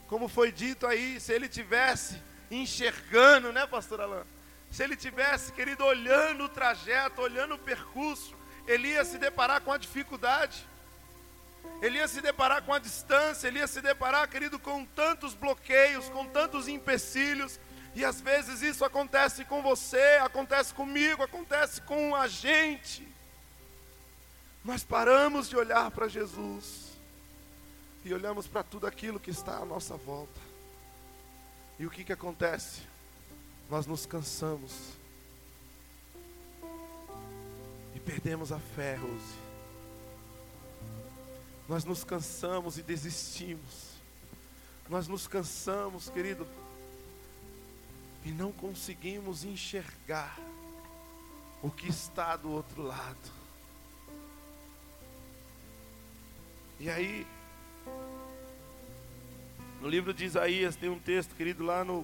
S6: como foi dito aí, se ele tivesse enxergando, né, pastor Alain? Se ele tivesse, querido, olhando o trajeto, olhando o percurso, ele ia se deparar com a dificuldade. Ele ia se deparar com a distância, ele ia se deparar, querido, com tantos bloqueios, com tantos empecilhos, e às vezes isso acontece com você, acontece comigo, acontece com a gente. Nós paramos de olhar para Jesus e olhamos para tudo aquilo que está à nossa volta. E o que, que acontece? Nós nos cansamos e perdemos a fé, Rose. Nós nos cansamos e desistimos. Nós nos cansamos, querido, e não conseguimos enxergar o que está do outro lado. E aí, no livro de Isaías tem um texto, querido, lá no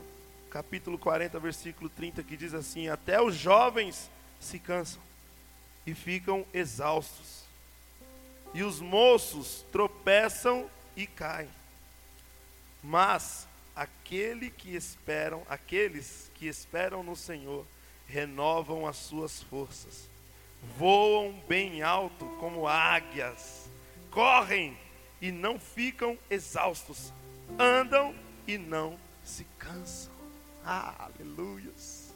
S6: capítulo 40, versículo 30, que diz assim: Até os jovens se cansam e ficam exaustos, e os moços tropeçam e caem. Mas aquele que esperam, aqueles que esperam no Senhor, renovam as suas forças, voam bem alto como águias, correm e não ficam exaustos, andam e não se cansam. Ah, aleluias.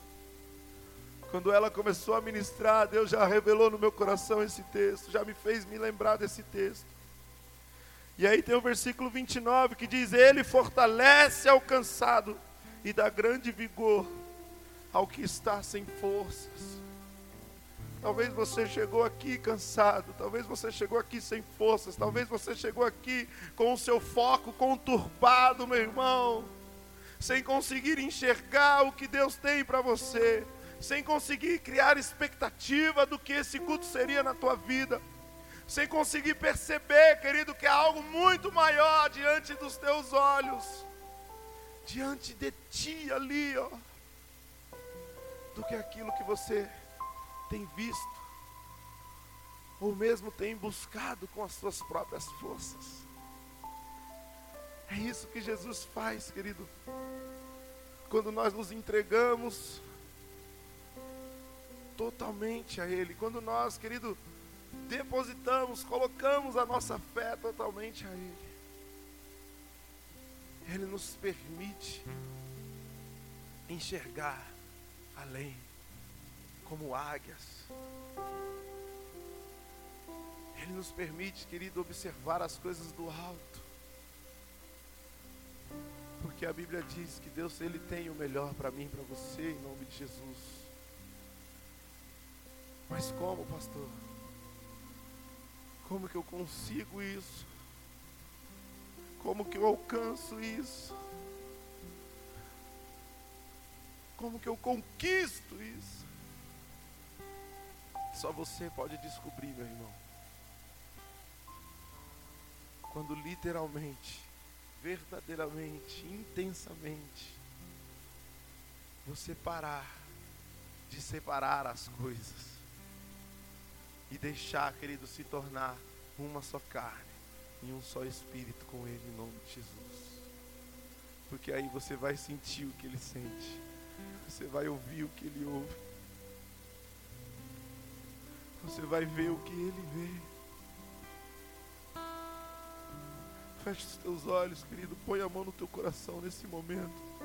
S6: Quando ela começou a ministrar, Deus já revelou no meu coração esse texto, já me fez me lembrar desse texto. E aí tem o versículo 29 que diz: Ele fortalece ao cansado e dá grande vigor ao que está sem forças. Talvez você chegou aqui cansado, talvez você chegou aqui sem forças, talvez você chegou aqui com o seu foco conturbado, meu irmão, sem conseguir enxergar o que Deus tem para você, sem conseguir criar expectativa do que esse culto seria na tua vida, sem conseguir perceber, querido, que há algo muito maior diante dos teus olhos, diante de ti ali, ó, do que aquilo que você tem visto, ou mesmo tem buscado com as suas próprias forças. É isso que Jesus faz, querido. Quando nós nos entregamos totalmente a Ele, quando nós, querido, depositamos, colocamos a nossa fé totalmente a Ele, Ele nos permite enxergar além como águias. Ele nos permite, querido, observar as coisas do alto. Porque a Bíblia diz que Deus ele tem o melhor para mim, para você, em nome de Jesus. Mas como, pastor? Como que eu consigo isso? Como que eu alcanço isso? Como que eu conquisto isso? Só você pode descobrir, meu irmão. Quando literalmente, verdadeiramente, intensamente, você parar de separar as coisas e deixar, querido, se tornar uma só carne e um só espírito com Ele em nome de Jesus. Porque aí você vai sentir o que Ele sente, você vai ouvir o que Ele ouve você vai ver o que ele vê. Feche os teus olhos, querido. Põe a mão no teu coração nesse momento.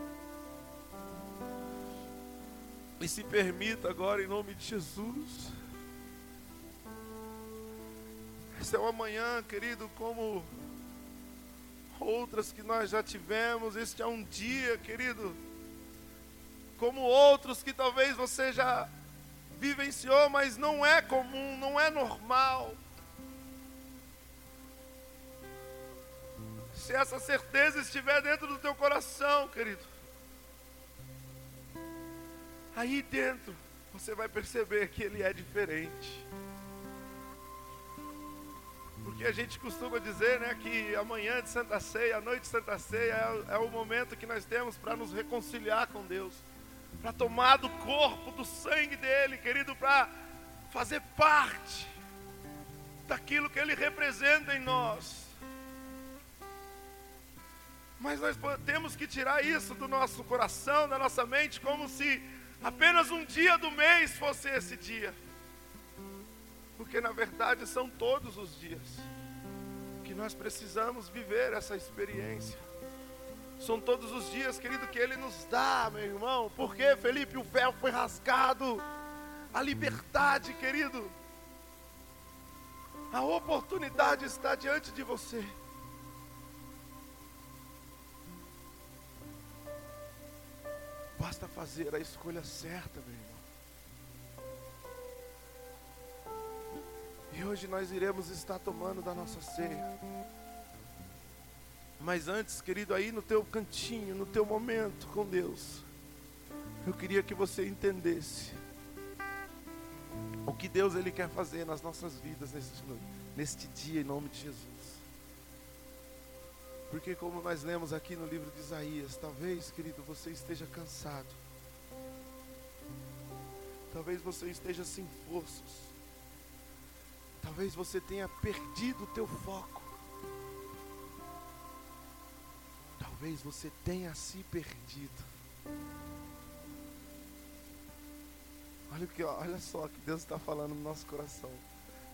S6: E se permita agora, em nome de Jesus. Esta é uma manhã, querido, como outras que nós já tivemos. Este é um dia, querido, como outros que talvez você já vivenciou, mas não é comum, não é normal. Se essa certeza estiver dentro do teu coração, querido, aí dentro você vai perceber que ele é diferente. Porque a gente costuma dizer né, que amanhã de Santa Ceia, a noite de Santa Ceia, é, é o momento que nós temos para nos reconciliar com Deus, para tomar do corpo, do sangue dele, querido, para fazer parte daquilo que ele representa em nós. Mas nós temos que tirar isso do nosso coração, da nossa mente, como se apenas um dia do mês fosse esse dia. Porque na verdade são todos os dias que nós precisamos viver essa experiência. São todos os dias, querido, que Ele nos dá, meu irmão. Porque, Felipe, o véu foi rasgado. A liberdade, querido. A oportunidade está diante de você. Basta fazer a escolha certa, meu irmão. E hoje nós iremos estar tomando da nossa ceia. Mas antes, querido, aí no teu cantinho, no teu momento com Deus, eu queria que você entendesse o que Deus ele quer fazer nas nossas vidas neste, neste dia em nome de Jesus. Porque, como nós lemos aqui no livro de Isaías, talvez, querido, você esteja cansado. Talvez você esteja sem forças. Talvez você tenha perdido o teu foco. Talvez você tenha se perdido. Olha, que, olha só que Deus está falando no nosso coração.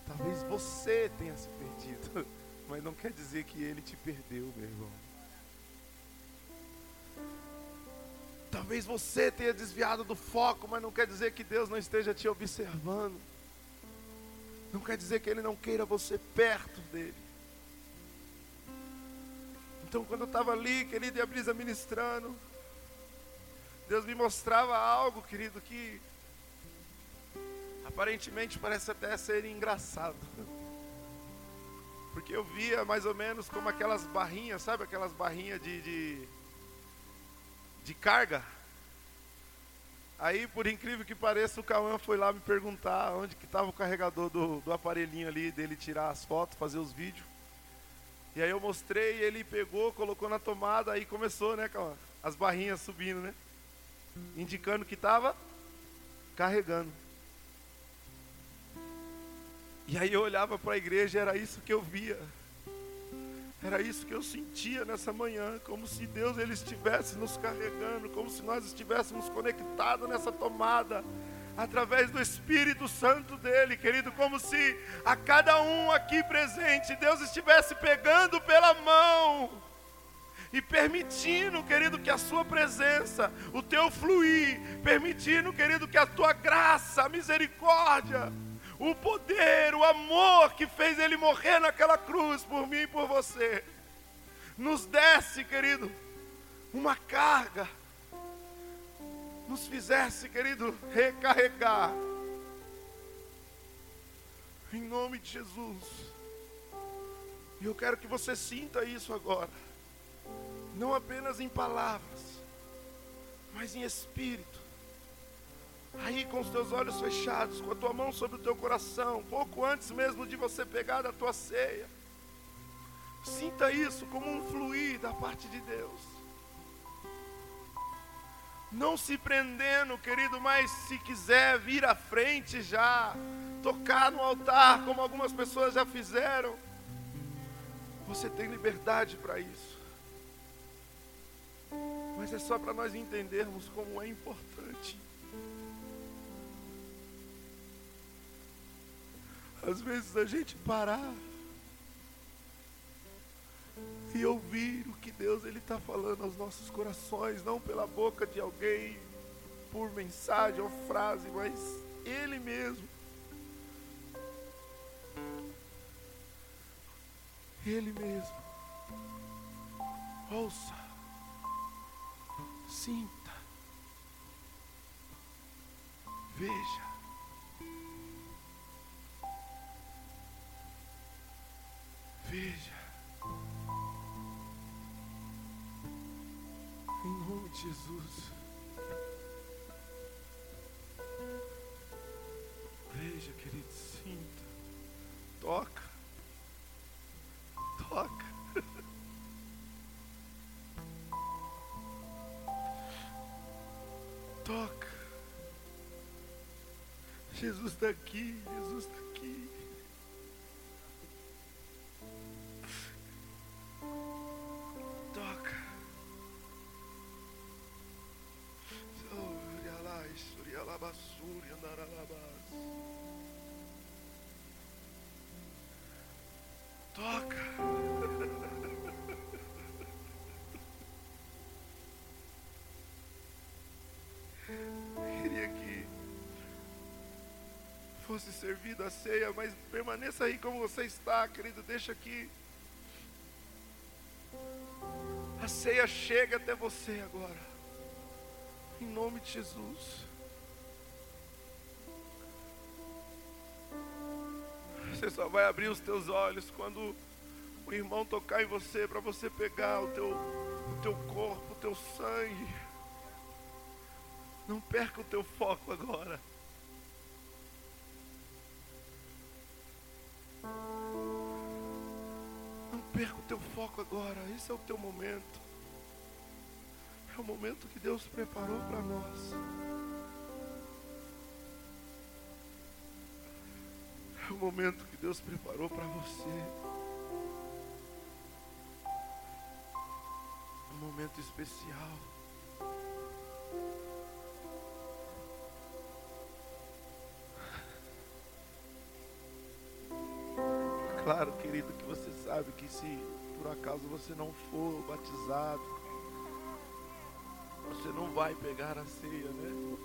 S6: Talvez você tenha se perdido. Mas não quer dizer que ele te perdeu, meu irmão. Talvez você tenha desviado do foco, mas não quer dizer que Deus não esteja te observando. Não quer dizer que Ele não queira você perto dele. Então, quando eu estava ali, querido, e a brisa ministrando, Deus me mostrava algo, querido, que aparentemente parece até ser engraçado. Porque eu via mais ou menos como aquelas barrinhas, sabe aquelas barrinhas de, de, de carga? Aí, por incrível que pareça, o Cauã foi lá me perguntar onde que estava o carregador do, do aparelhinho ali, dele tirar as fotos, fazer os vídeos. E aí eu mostrei, ele pegou, colocou na tomada, aí começou, né? As barrinhas subindo, né? Indicando que estava carregando. E aí eu olhava para a igreja, era isso que eu via. Era isso que eu sentia nessa manhã, como se Deus ele estivesse nos carregando, como se nós estivéssemos conectados nessa tomada através do Espírito Santo dele, querido, como se a cada um aqui presente Deus estivesse pegando pela mão e permitindo, querido, que a sua presença, o teu fluir, permitindo, querido, que a tua graça, a misericórdia, o poder, o amor que fez ele morrer naquela cruz por mim e por você, nos desse, querido, uma carga, nos fizesse, querido, recarregar. Em nome de Jesus. E eu quero que você sinta isso agora. Não apenas em palavras, mas em espírito aí com os teus olhos fechados, com a tua mão sobre o teu coração, pouco antes mesmo de você pegar da tua ceia. Sinta isso como um fluir da parte de Deus. Não se prendendo, querido, mas se quiser vir à frente já, tocar no altar, como algumas pessoas já fizeram, você tem liberdade para isso. Mas é só para nós entendermos como é importante. Às vezes a gente parar e ouvir o que Deus ele está falando aos nossos corações, não pela boca de alguém, por mensagem ou frase, mas Ele mesmo. Ele mesmo. Ouça, sinta, veja. Veja. Em nome de Jesus. Veja, querido, sinta. Toca. Toca. Toca. Jesus está aqui, Jesus está aqui. Fosse servida a ceia, mas permaneça aí como você está, querido. Deixa que a ceia chegue até você agora. Em nome de Jesus. Você só vai abrir os teus olhos quando o irmão tocar em você para você pegar o teu, o teu corpo, o teu sangue. Não perca o teu foco agora. Perca o teu foco agora. Esse é o teu momento. É o momento que Deus preparou para nós. É o momento que Deus preparou para você. Um momento especial. Claro, querido, que você sabe que se por acaso você não for batizado, você não vai pegar a ceia, né?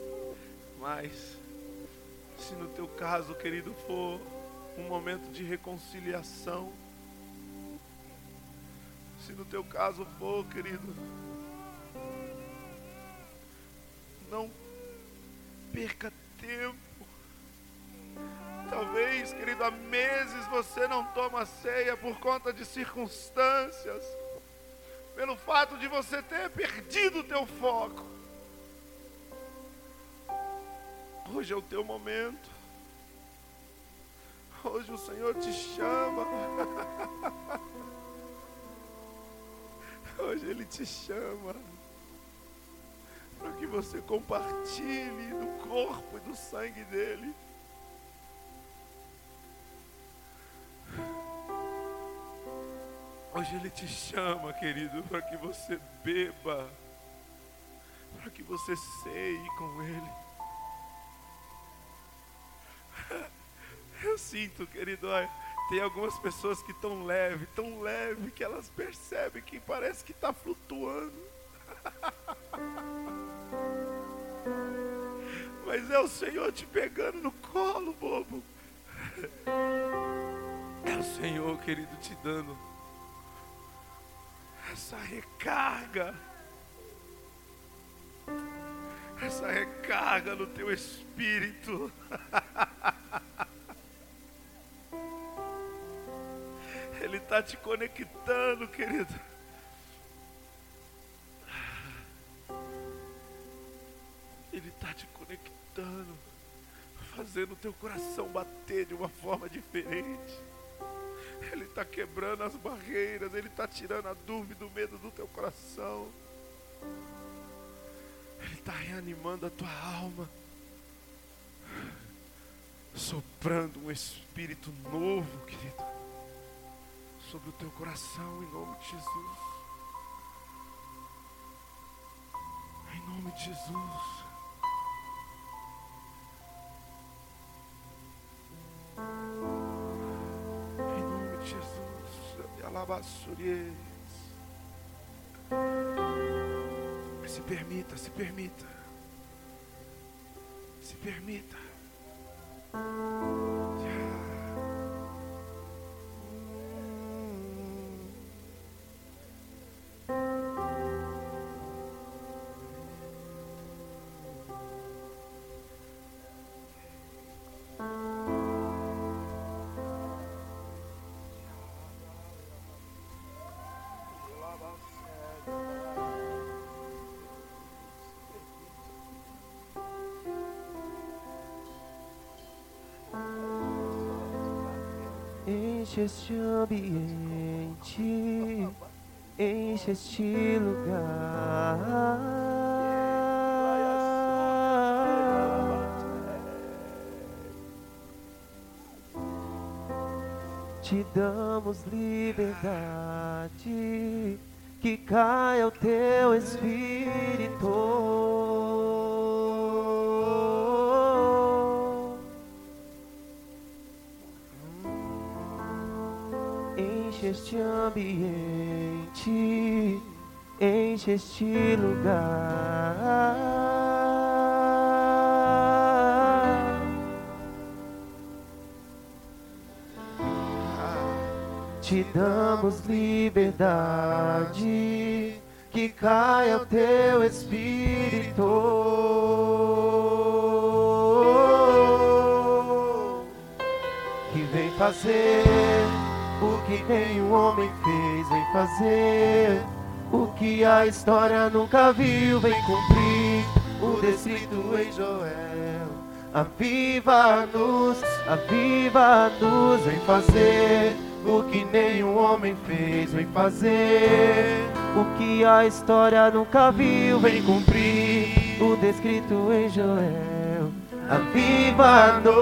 S6: Mas, se no teu caso, querido, for um momento de reconciliação, se no teu caso for, querido, não perca tempo. Talvez, querido, há meses você não toma ceia por conta de circunstâncias, pelo fato de você ter perdido o teu foco. Hoje é o teu momento. Hoje o Senhor te chama. Hoje Ele te chama para que você compartilhe do corpo e do sangue dele. Hoje Ele te chama, querido, para que você beba, para que você ceie com Ele. Eu sinto, querido, olha, tem algumas pessoas que estão leve, tão leve que elas percebem que parece que está flutuando. Mas é o Senhor te pegando no colo, bobo. É o Senhor, querido, te dando essa recarga. Essa recarga no teu espírito. Ele está te conectando, querido. Ele está te conectando, fazendo o teu coração bater de uma forma diferente. Ele está quebrando as barreiras, Ele está tirando a dúvida, o medo do teu coração. Ele está reanimando a tua alma, soprando um espírito novo, querido, sobre o teu coração, em nome de Jesus. Em nome de Jesus. Jesus. Alabaçuries. Se permita, se permita. Se permita.
S7: Enche este ambiente, enche este lugar. Te damos liberdade, que caia o teu espírito. Enche este ambiente, enche este lugar. Te damos liberdade, que caia o teu espírito, que vem fazer o que nenhum homem fez, vem fazer o que a história nunca viu, vem cumprir o descrito em Joel. Aviva-nos, aviva-nos, vem fazer o que nenhum homem fez, vem fazer o que a história nunca viu, vem cumprir o descrito em Joel. Aviva-nos.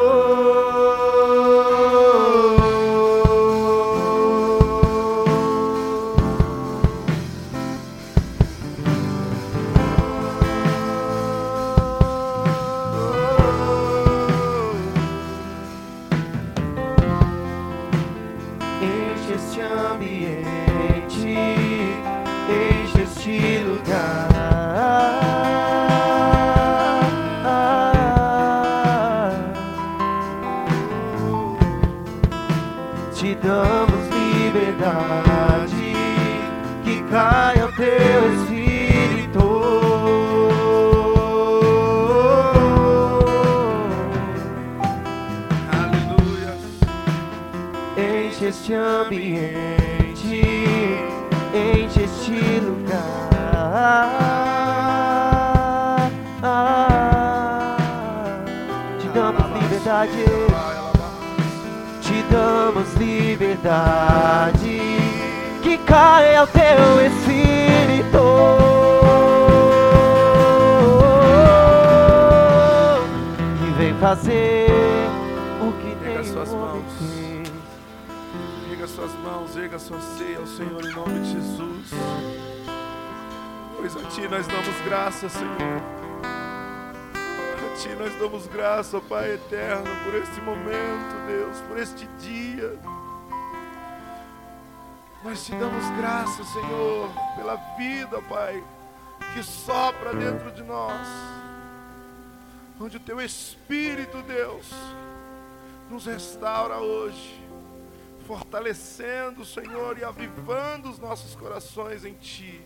S7: Enche este ambiente, enche este lugar. Te damos liberdade, te damos liberdade, que caia o teu espírito, fazer
S6: mãos, erga sua ceia ao Senhor em nome de Jesus. Pois a Ti nós damos graça, Senhor. A Ti nós damos graça, Pai eterno, por este momento, Deus, por este dia. Nós te damos graça, Senhor, pela vida, Pai, que sopra dentro de nós. Onde o Teu Espírito, Deus, nos restaura hoje fortalecendo, Senhor, e avivando os nossos corações em Ti,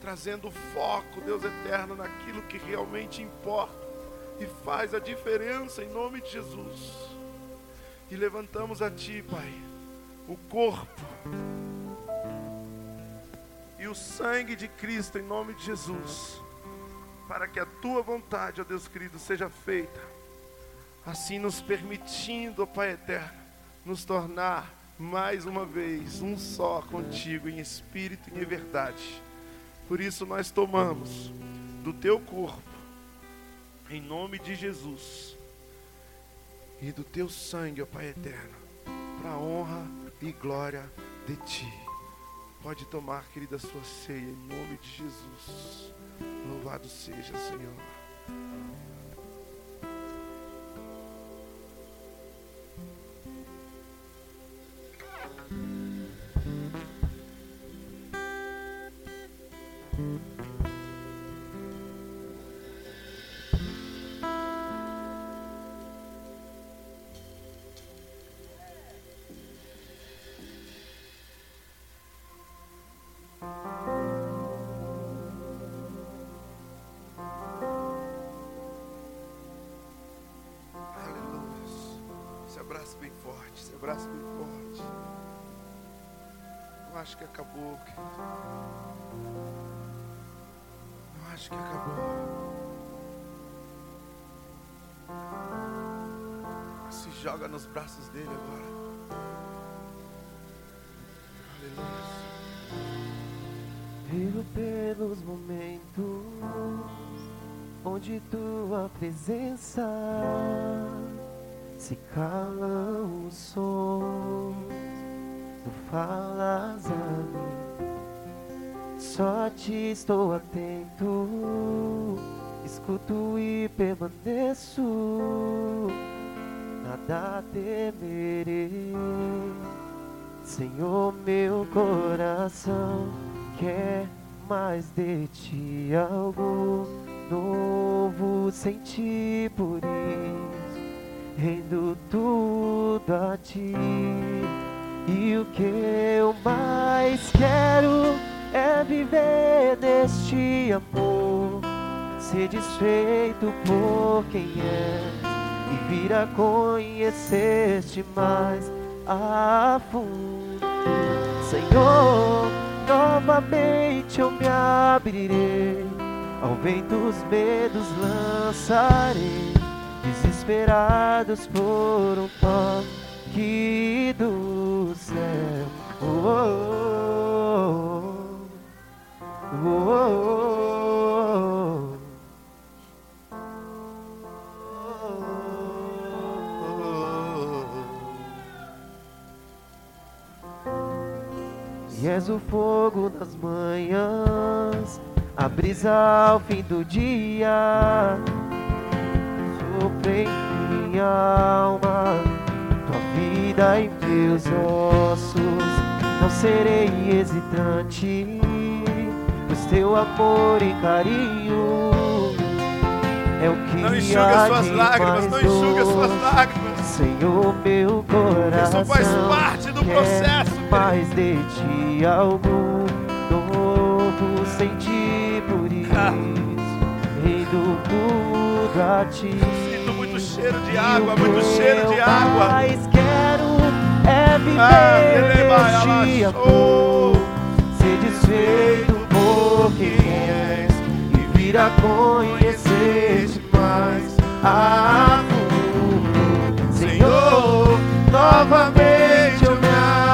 S6: trazendo foco, Deus eterno, naquilo que realmente importa e faz a diferença em nome de Jesus. E levantamos a Ti, Pai, o corpo e o sangue de Cristo em nome de Jesus, para que a Tua vontade, ó Deus querido, seja feita, assim nos permitindo, ó Pai eterno, nos tornar mais uma vez um só contigo em espírito e em verdade. Por isso nós tomamos do teu corpo, em nome de Jesus, e do teu sangue, ó Pai eterno, para honra e glória de ti. Pode tomar, querida, sua ceia em nome de Jesus. Louvado seja, Senhor. Acho que acabou, querido. Eu acho que acabou. Se joga nos braços dele agora. Aleluia.
S7: Pelos momentos onde tua presença se calam os sons, tu falas a mim. Só te estou atento, escuto e permaneço, nada temerei. Senhor, meu coração quer mais de ti algo novo sentir por isso rendo tudo a ti e o que eu mais quero é viver neste amor ser desfeito por quem é e vir a conhecer-te mais a fundo. Senhor, novamente eu me abrirei, ao vento os medos lançarei, desesperados por um toque do céu. Oh, oh, oh, E és o fogo das manhãs, a brisa ao fim do dia. Sopra em minha alma, vida em meus ossos. Não serei hesitante, pois teu amor e carinho é o que
S6: Não enxuga suas lágrimas, não enxuga suas lágrimas.
S7: Senhor, meu coração
S6: Isso faz parte do processo,
S7: mais de ti algo novo sentir. Por isso Rendo tudo a ti.
S6: Sinto muito cheiro de água, muito cheiro de água.
S7: mais quero é viver
S6: Ah, vai,
S7: neste
S6: ela
S7: amor. Ser desfeito por quem és E vir a conhecer-te mais. A fundo Senhor, novamente eu me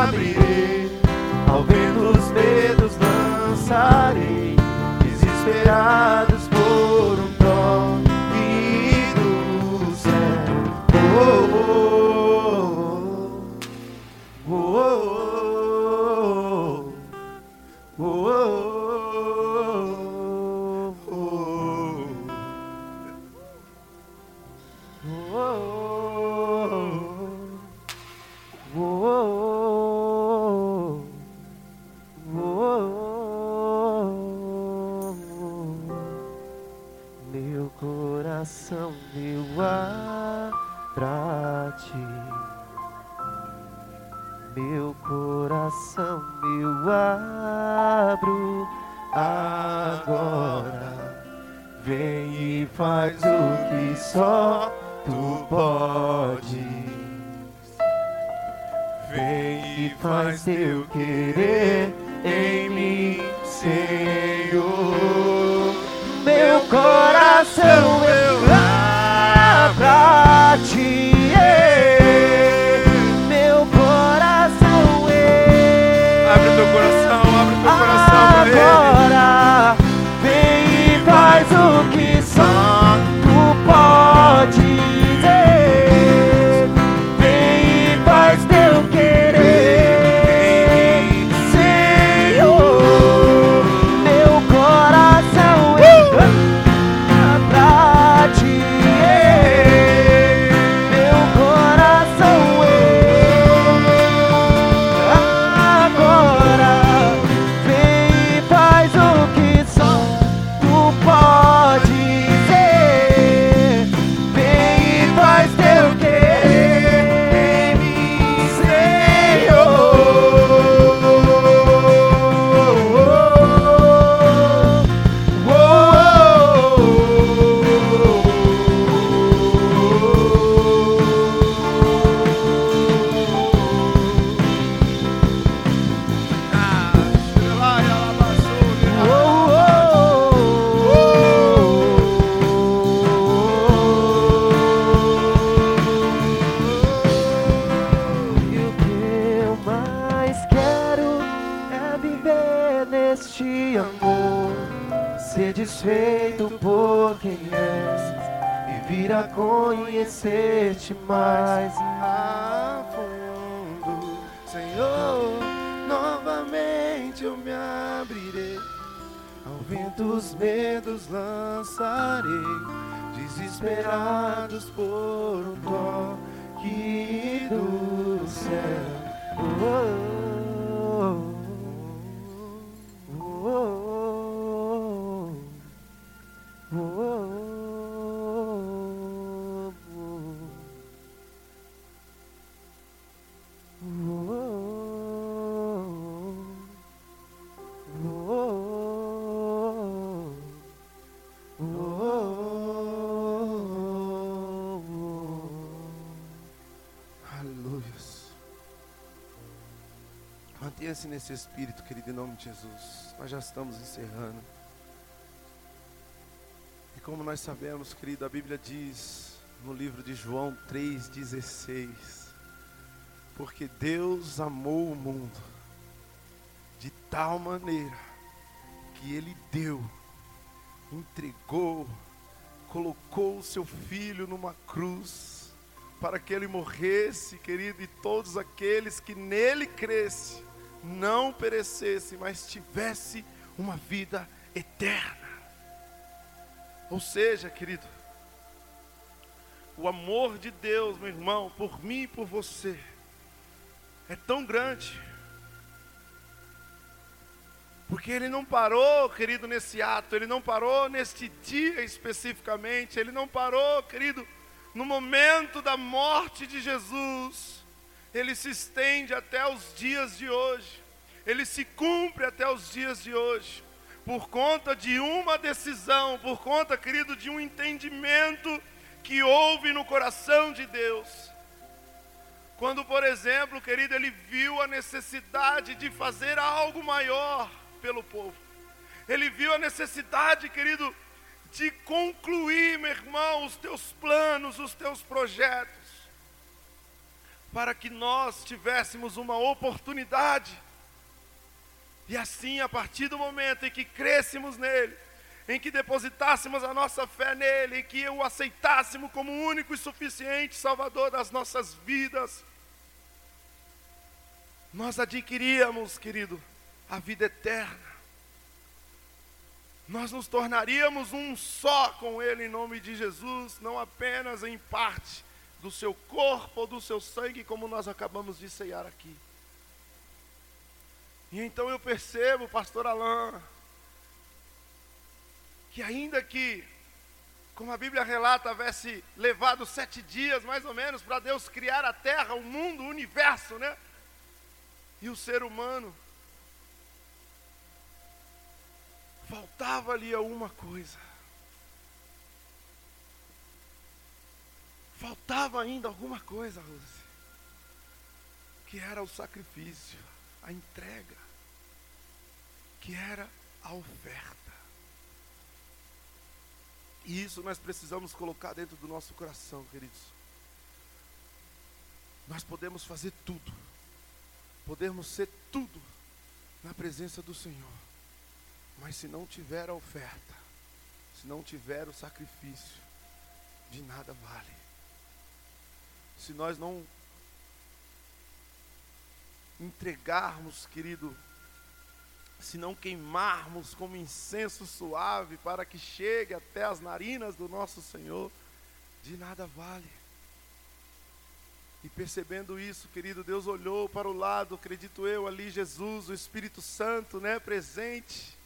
S7: abrirei. Ao vento os medos lançarei Desesperados
S6: Mantenha-se nesse espírito, querido, em nome de Jesus. Nós já estamos encerrando. E como nós sabemos, querido, a Bíblia diz no livro de João 3,16: Porque Deus amou o mundo de tal maneira que Ele deu, entregou, colocou o seu filho numa cruz para que ele morresse, querido, e todos aqueles que nele crescem não perecessem, mas tivesse uma vida eterna. Ou seja, querido, o amor de Deus, meu irmão, por mim e por você, é tão grande. Porque ele não parou, querido, nesse ato, ele não parou neste dia especificamente, ele não parou, querido, no momento da morte de Jesus, ele se estende até os dias de hoje, ele se cumpre até os dias de hoje, por conta de uma decisão, por conta, querido, de um entendimento que houve no coração de Deus. Quando, por exemplo, querido, ele viu a necessidade de fazer algo maior pelo povo, ele viu a necessidade, querido, de concluir, meu irmão, os teus planos, os teus projetos, para que nós tivéssemos uma oportunidade, e assim, a partir do momento em que crescemos nele, em que depositássemos a nossa fé nele, em que o aceitássemos como único e suficiente Salvador das nossas vidas, nós adquiríamos, querido, a vida eterna. Nós nos tornaríamos um só com Ele em nome de Jesus, não apenas em parte do seu corpo ou do seu sangue, como nós acabamos de ceiar aqui. E então eu percebo, pastor Alain, que ainda que, como a Bíblia relata, houvesse levado sete dias mais ou menos para Deus criar a terra, o mundo, o universo, né? E o ser humano, faltava ali alguma coisa. Faltava ainda alguma coisa, Rose. Que era o sacrifício, a entrega. Que era a oferta. E isso nós precisamos colocar dentro do nosso coração, queridos. Nós podemos fazer tudo. Podemos ser tudo na presença do Senhor. Mas se não tiver a oferta, se não tiver o sacrifício, de nada vale. Se nós não entregarmos, querido, se não queimarmos como incenso suave para que chegue até as narinas do nosso Senhor, de nada vale. E percebendo isso, querido, Deus olhou para o lado, acredito eu, ali Jesus, o Espírito Santo, né, presente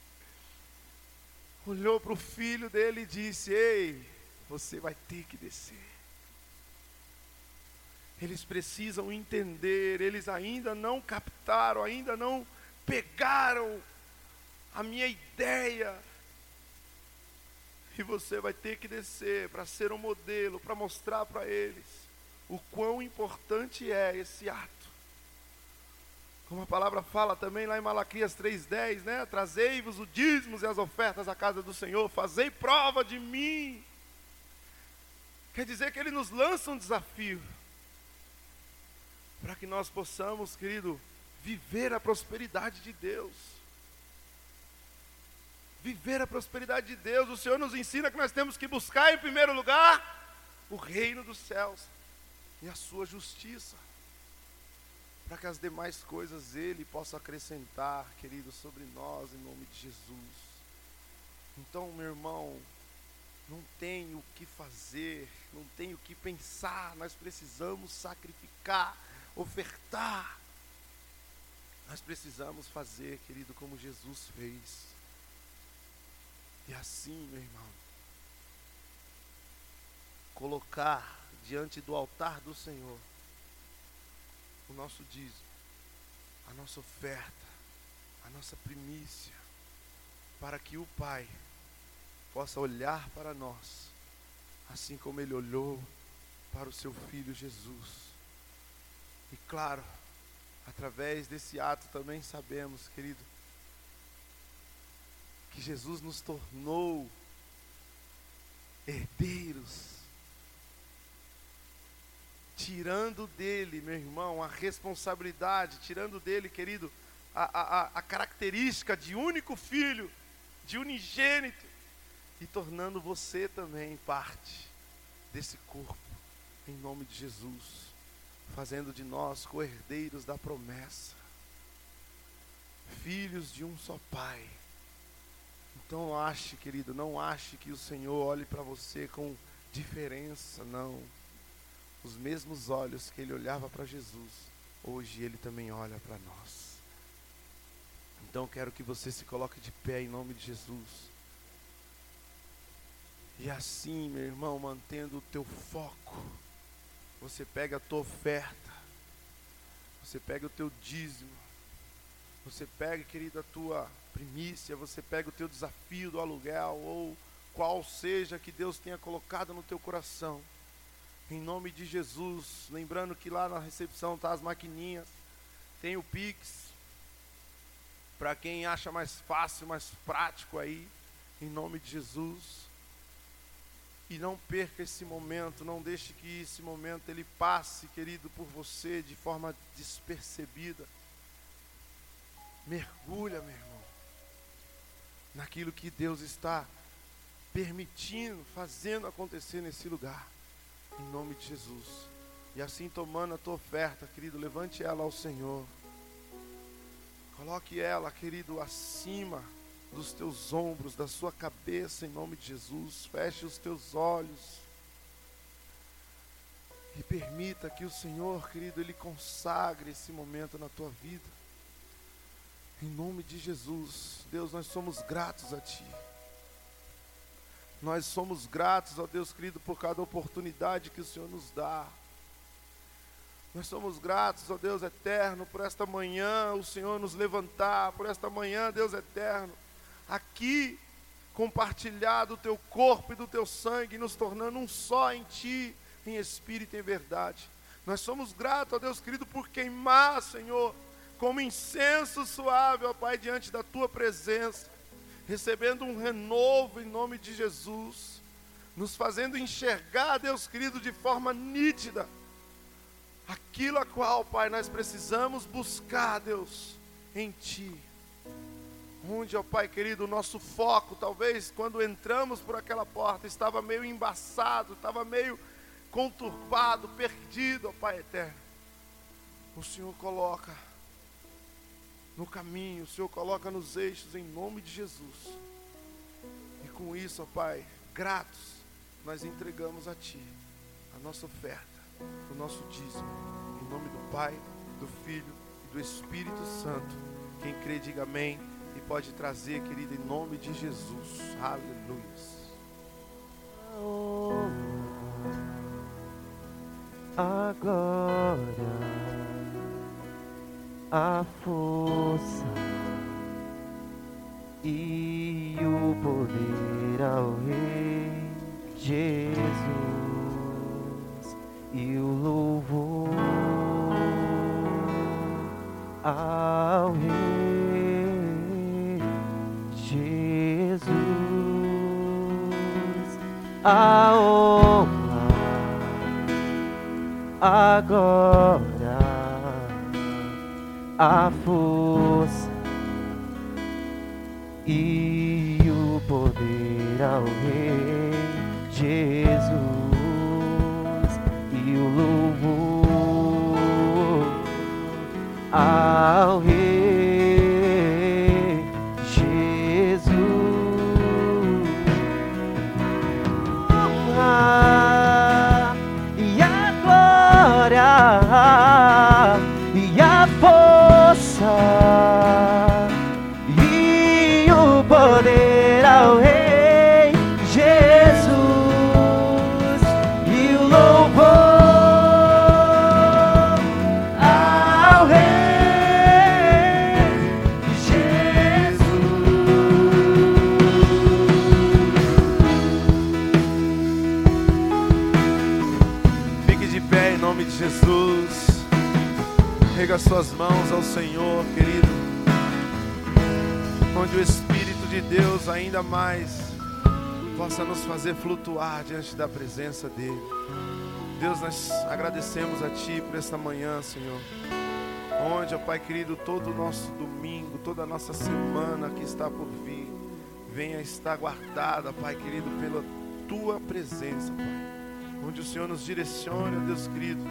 S6: olhou para o filho dele e disse: Ei, você vai ter que descer. Eles precisam entender, eles ainda não captaram, ainda não pegaram a minha ideia. E você vai ter que descer para ser um modelo, para mostrar para eles o quão importante é esse ato. Como a palavra fala também lá em Malaquias 3,10, né? Trazei-vos o dízimos e as ofertas à casa do Senhor, fazei prova de mim. Quer dizer que ele nos lança um desafio para que nós possamos, querido, viver a prosperidade de Deus. viver a prosperidade de Deus. O Senhor nos ensina que nós temos que buscar em primeiro lugar o reino dos céus e a sua justiça, para que as demais coisas Ele possa acrescentar, querido, sobre nós, em nome de Jesus. Então, meu irmão, não tem o que fazer, não tem o que pensar, nós precisamos sacrificar, ofertar. Nós precisamos fazer, querido, como Jesus fez. E assim, meu irmão, colocar diante do altar do Senhor o nosso dízimo, a nossa oferta, a nossa primícia, para que o Pai possa olhar para nós, assim como Ele olhou para o seu Filho Jesus. E claro, através desse ato também sabemos, querido, que Jesus nos tornou herdeiros, tirando dele, meu irmão, a responsabilidade, tirando dele, querido, a, a, a característica de único filho, de unigênito, e tornando você também parte desse corpo, em nome de Jesus, fazendo de nós co-herdeiros da promessa, filhos de um só Pai. Então ache, querido, não ache que o Senhor olhe para você com diferença, não. Os mesmos olhos que ele olhava para Jesus, hoje ele também olha para nós. Então quero que você se coloque de pé em nome de Jesus. E assim, meu irmão, mantendo o teu foco, você pega a tua oferta, você pega o teu dízimo, você pega, querida, a tua primícia, você pega o teu desafio do aluguel, ou qual seja que Deus tenha colocado no teu coração. Em nome de Jesus, lembrando que lá na recepção tá as maquininhas, tem o Pix, para quem acha mais fácil, mais prático aí, em nome de Jesus. E não perca esse momento, não deixe que esse momento ele passe, querido, por você de forma despercebida. Mergulha, meu irmão, naquilo que Deus está permitindo, fazendo acontecer nesse lugar, em nome de Jesus. E assim tomando a tua oferta, querido, levante ela ao Senhor. Coloque ela, querido, acima dos teus ombros, da sua cabeça, em nome de Jesus. Feche os teus olhos. E permita que o Senhor, querido, Ele consagre esse momento na tua vida. Em nome de Jesus, Deus, nós somos gratos a Ti. Nós somos gratos, ó Deus querido, por cada oportunidade que o Senhor nos dá. Nós somos gratos, ó Deus eterno, por esta manhã o Senhor nos levantar, por esta manhã, Deus eterno, aqui compartilhar do teu corpo e do teu sangue, nos tornando um só em Ti, em espírito e em verdade. Nós somos gratos, ó Deus querido, por queimar, Senhor, como incenso suave, ó Pai, diante da Tua presença, recebendo um renovo em nome de Jesus, nos fazendo enxergar, Deus querido, de forma nítida, aquilo a qual, Pai, nós precisamos buscar, Deus, em Ti. Onde, ó Pai querido, o nosso foco, talvez quando entramos por aquela porta, estava meio embaçado, estava meio conturbado, perdido, ó Pai eterno. O Senhor coloca no caminho, o Senhor coloca nos eixos em nome de Jesus. E com isso, ó Pai, gratos, nós entregamos a Ti a nossa oferta, o nosso dízimo, em nome do Pai, do Filho e do Espírito Santo. Quem crê, diga amém e pode trazer, querido, em nome de Jesus. Aleluia.
S7: Agora a força e o poder ao Rei Jesus e o louvor ao a honra agora a força e o ao Rei Jesus e o louvor ao Rei
S6: suas mãos ao Senhor, querido. Onde o Espírito de Deus ainda mais possa nos fazer flutuar diante da presença dEle. Deus, nós agradecemos a Ti por esta manhã, Senhor. Onde, ó Pai querido, todo o nosso domingo, toda a nossa semana que está por vir, venha estar guardada, Pai querido, pela Tua presença, Pai onde o Senhor nos direcione, ó Deus querido,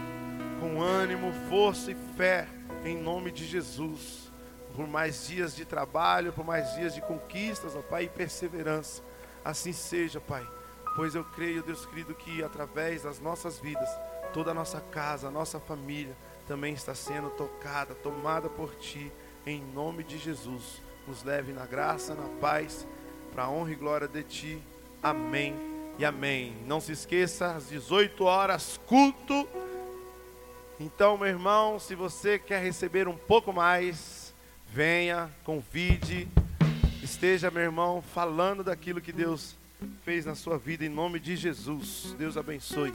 S6: com ânimo, força e fé, em nome de Jesus, por mais dias de trabalho, por mais dias de conquistas, ó Pai, e perseverança. Assim seja, Pai, pois eu creio, Deus querido, que através das nossas vidas, toda a nossa casa, a nossa família, também está sendo tocada, tomada por Ti, em nome de Jesus. Nos leve na graça, na paz, para a honra e glória de Ti. Amém e amém. Não se esqueça, às 18 horas, culto. Então, meu irmão, se você quer receber um pouco mais, venha, convide, esteja, meu irmão, falando daquilo que Deus fez na sua vida, em nome de Jesus. Deus abençoe.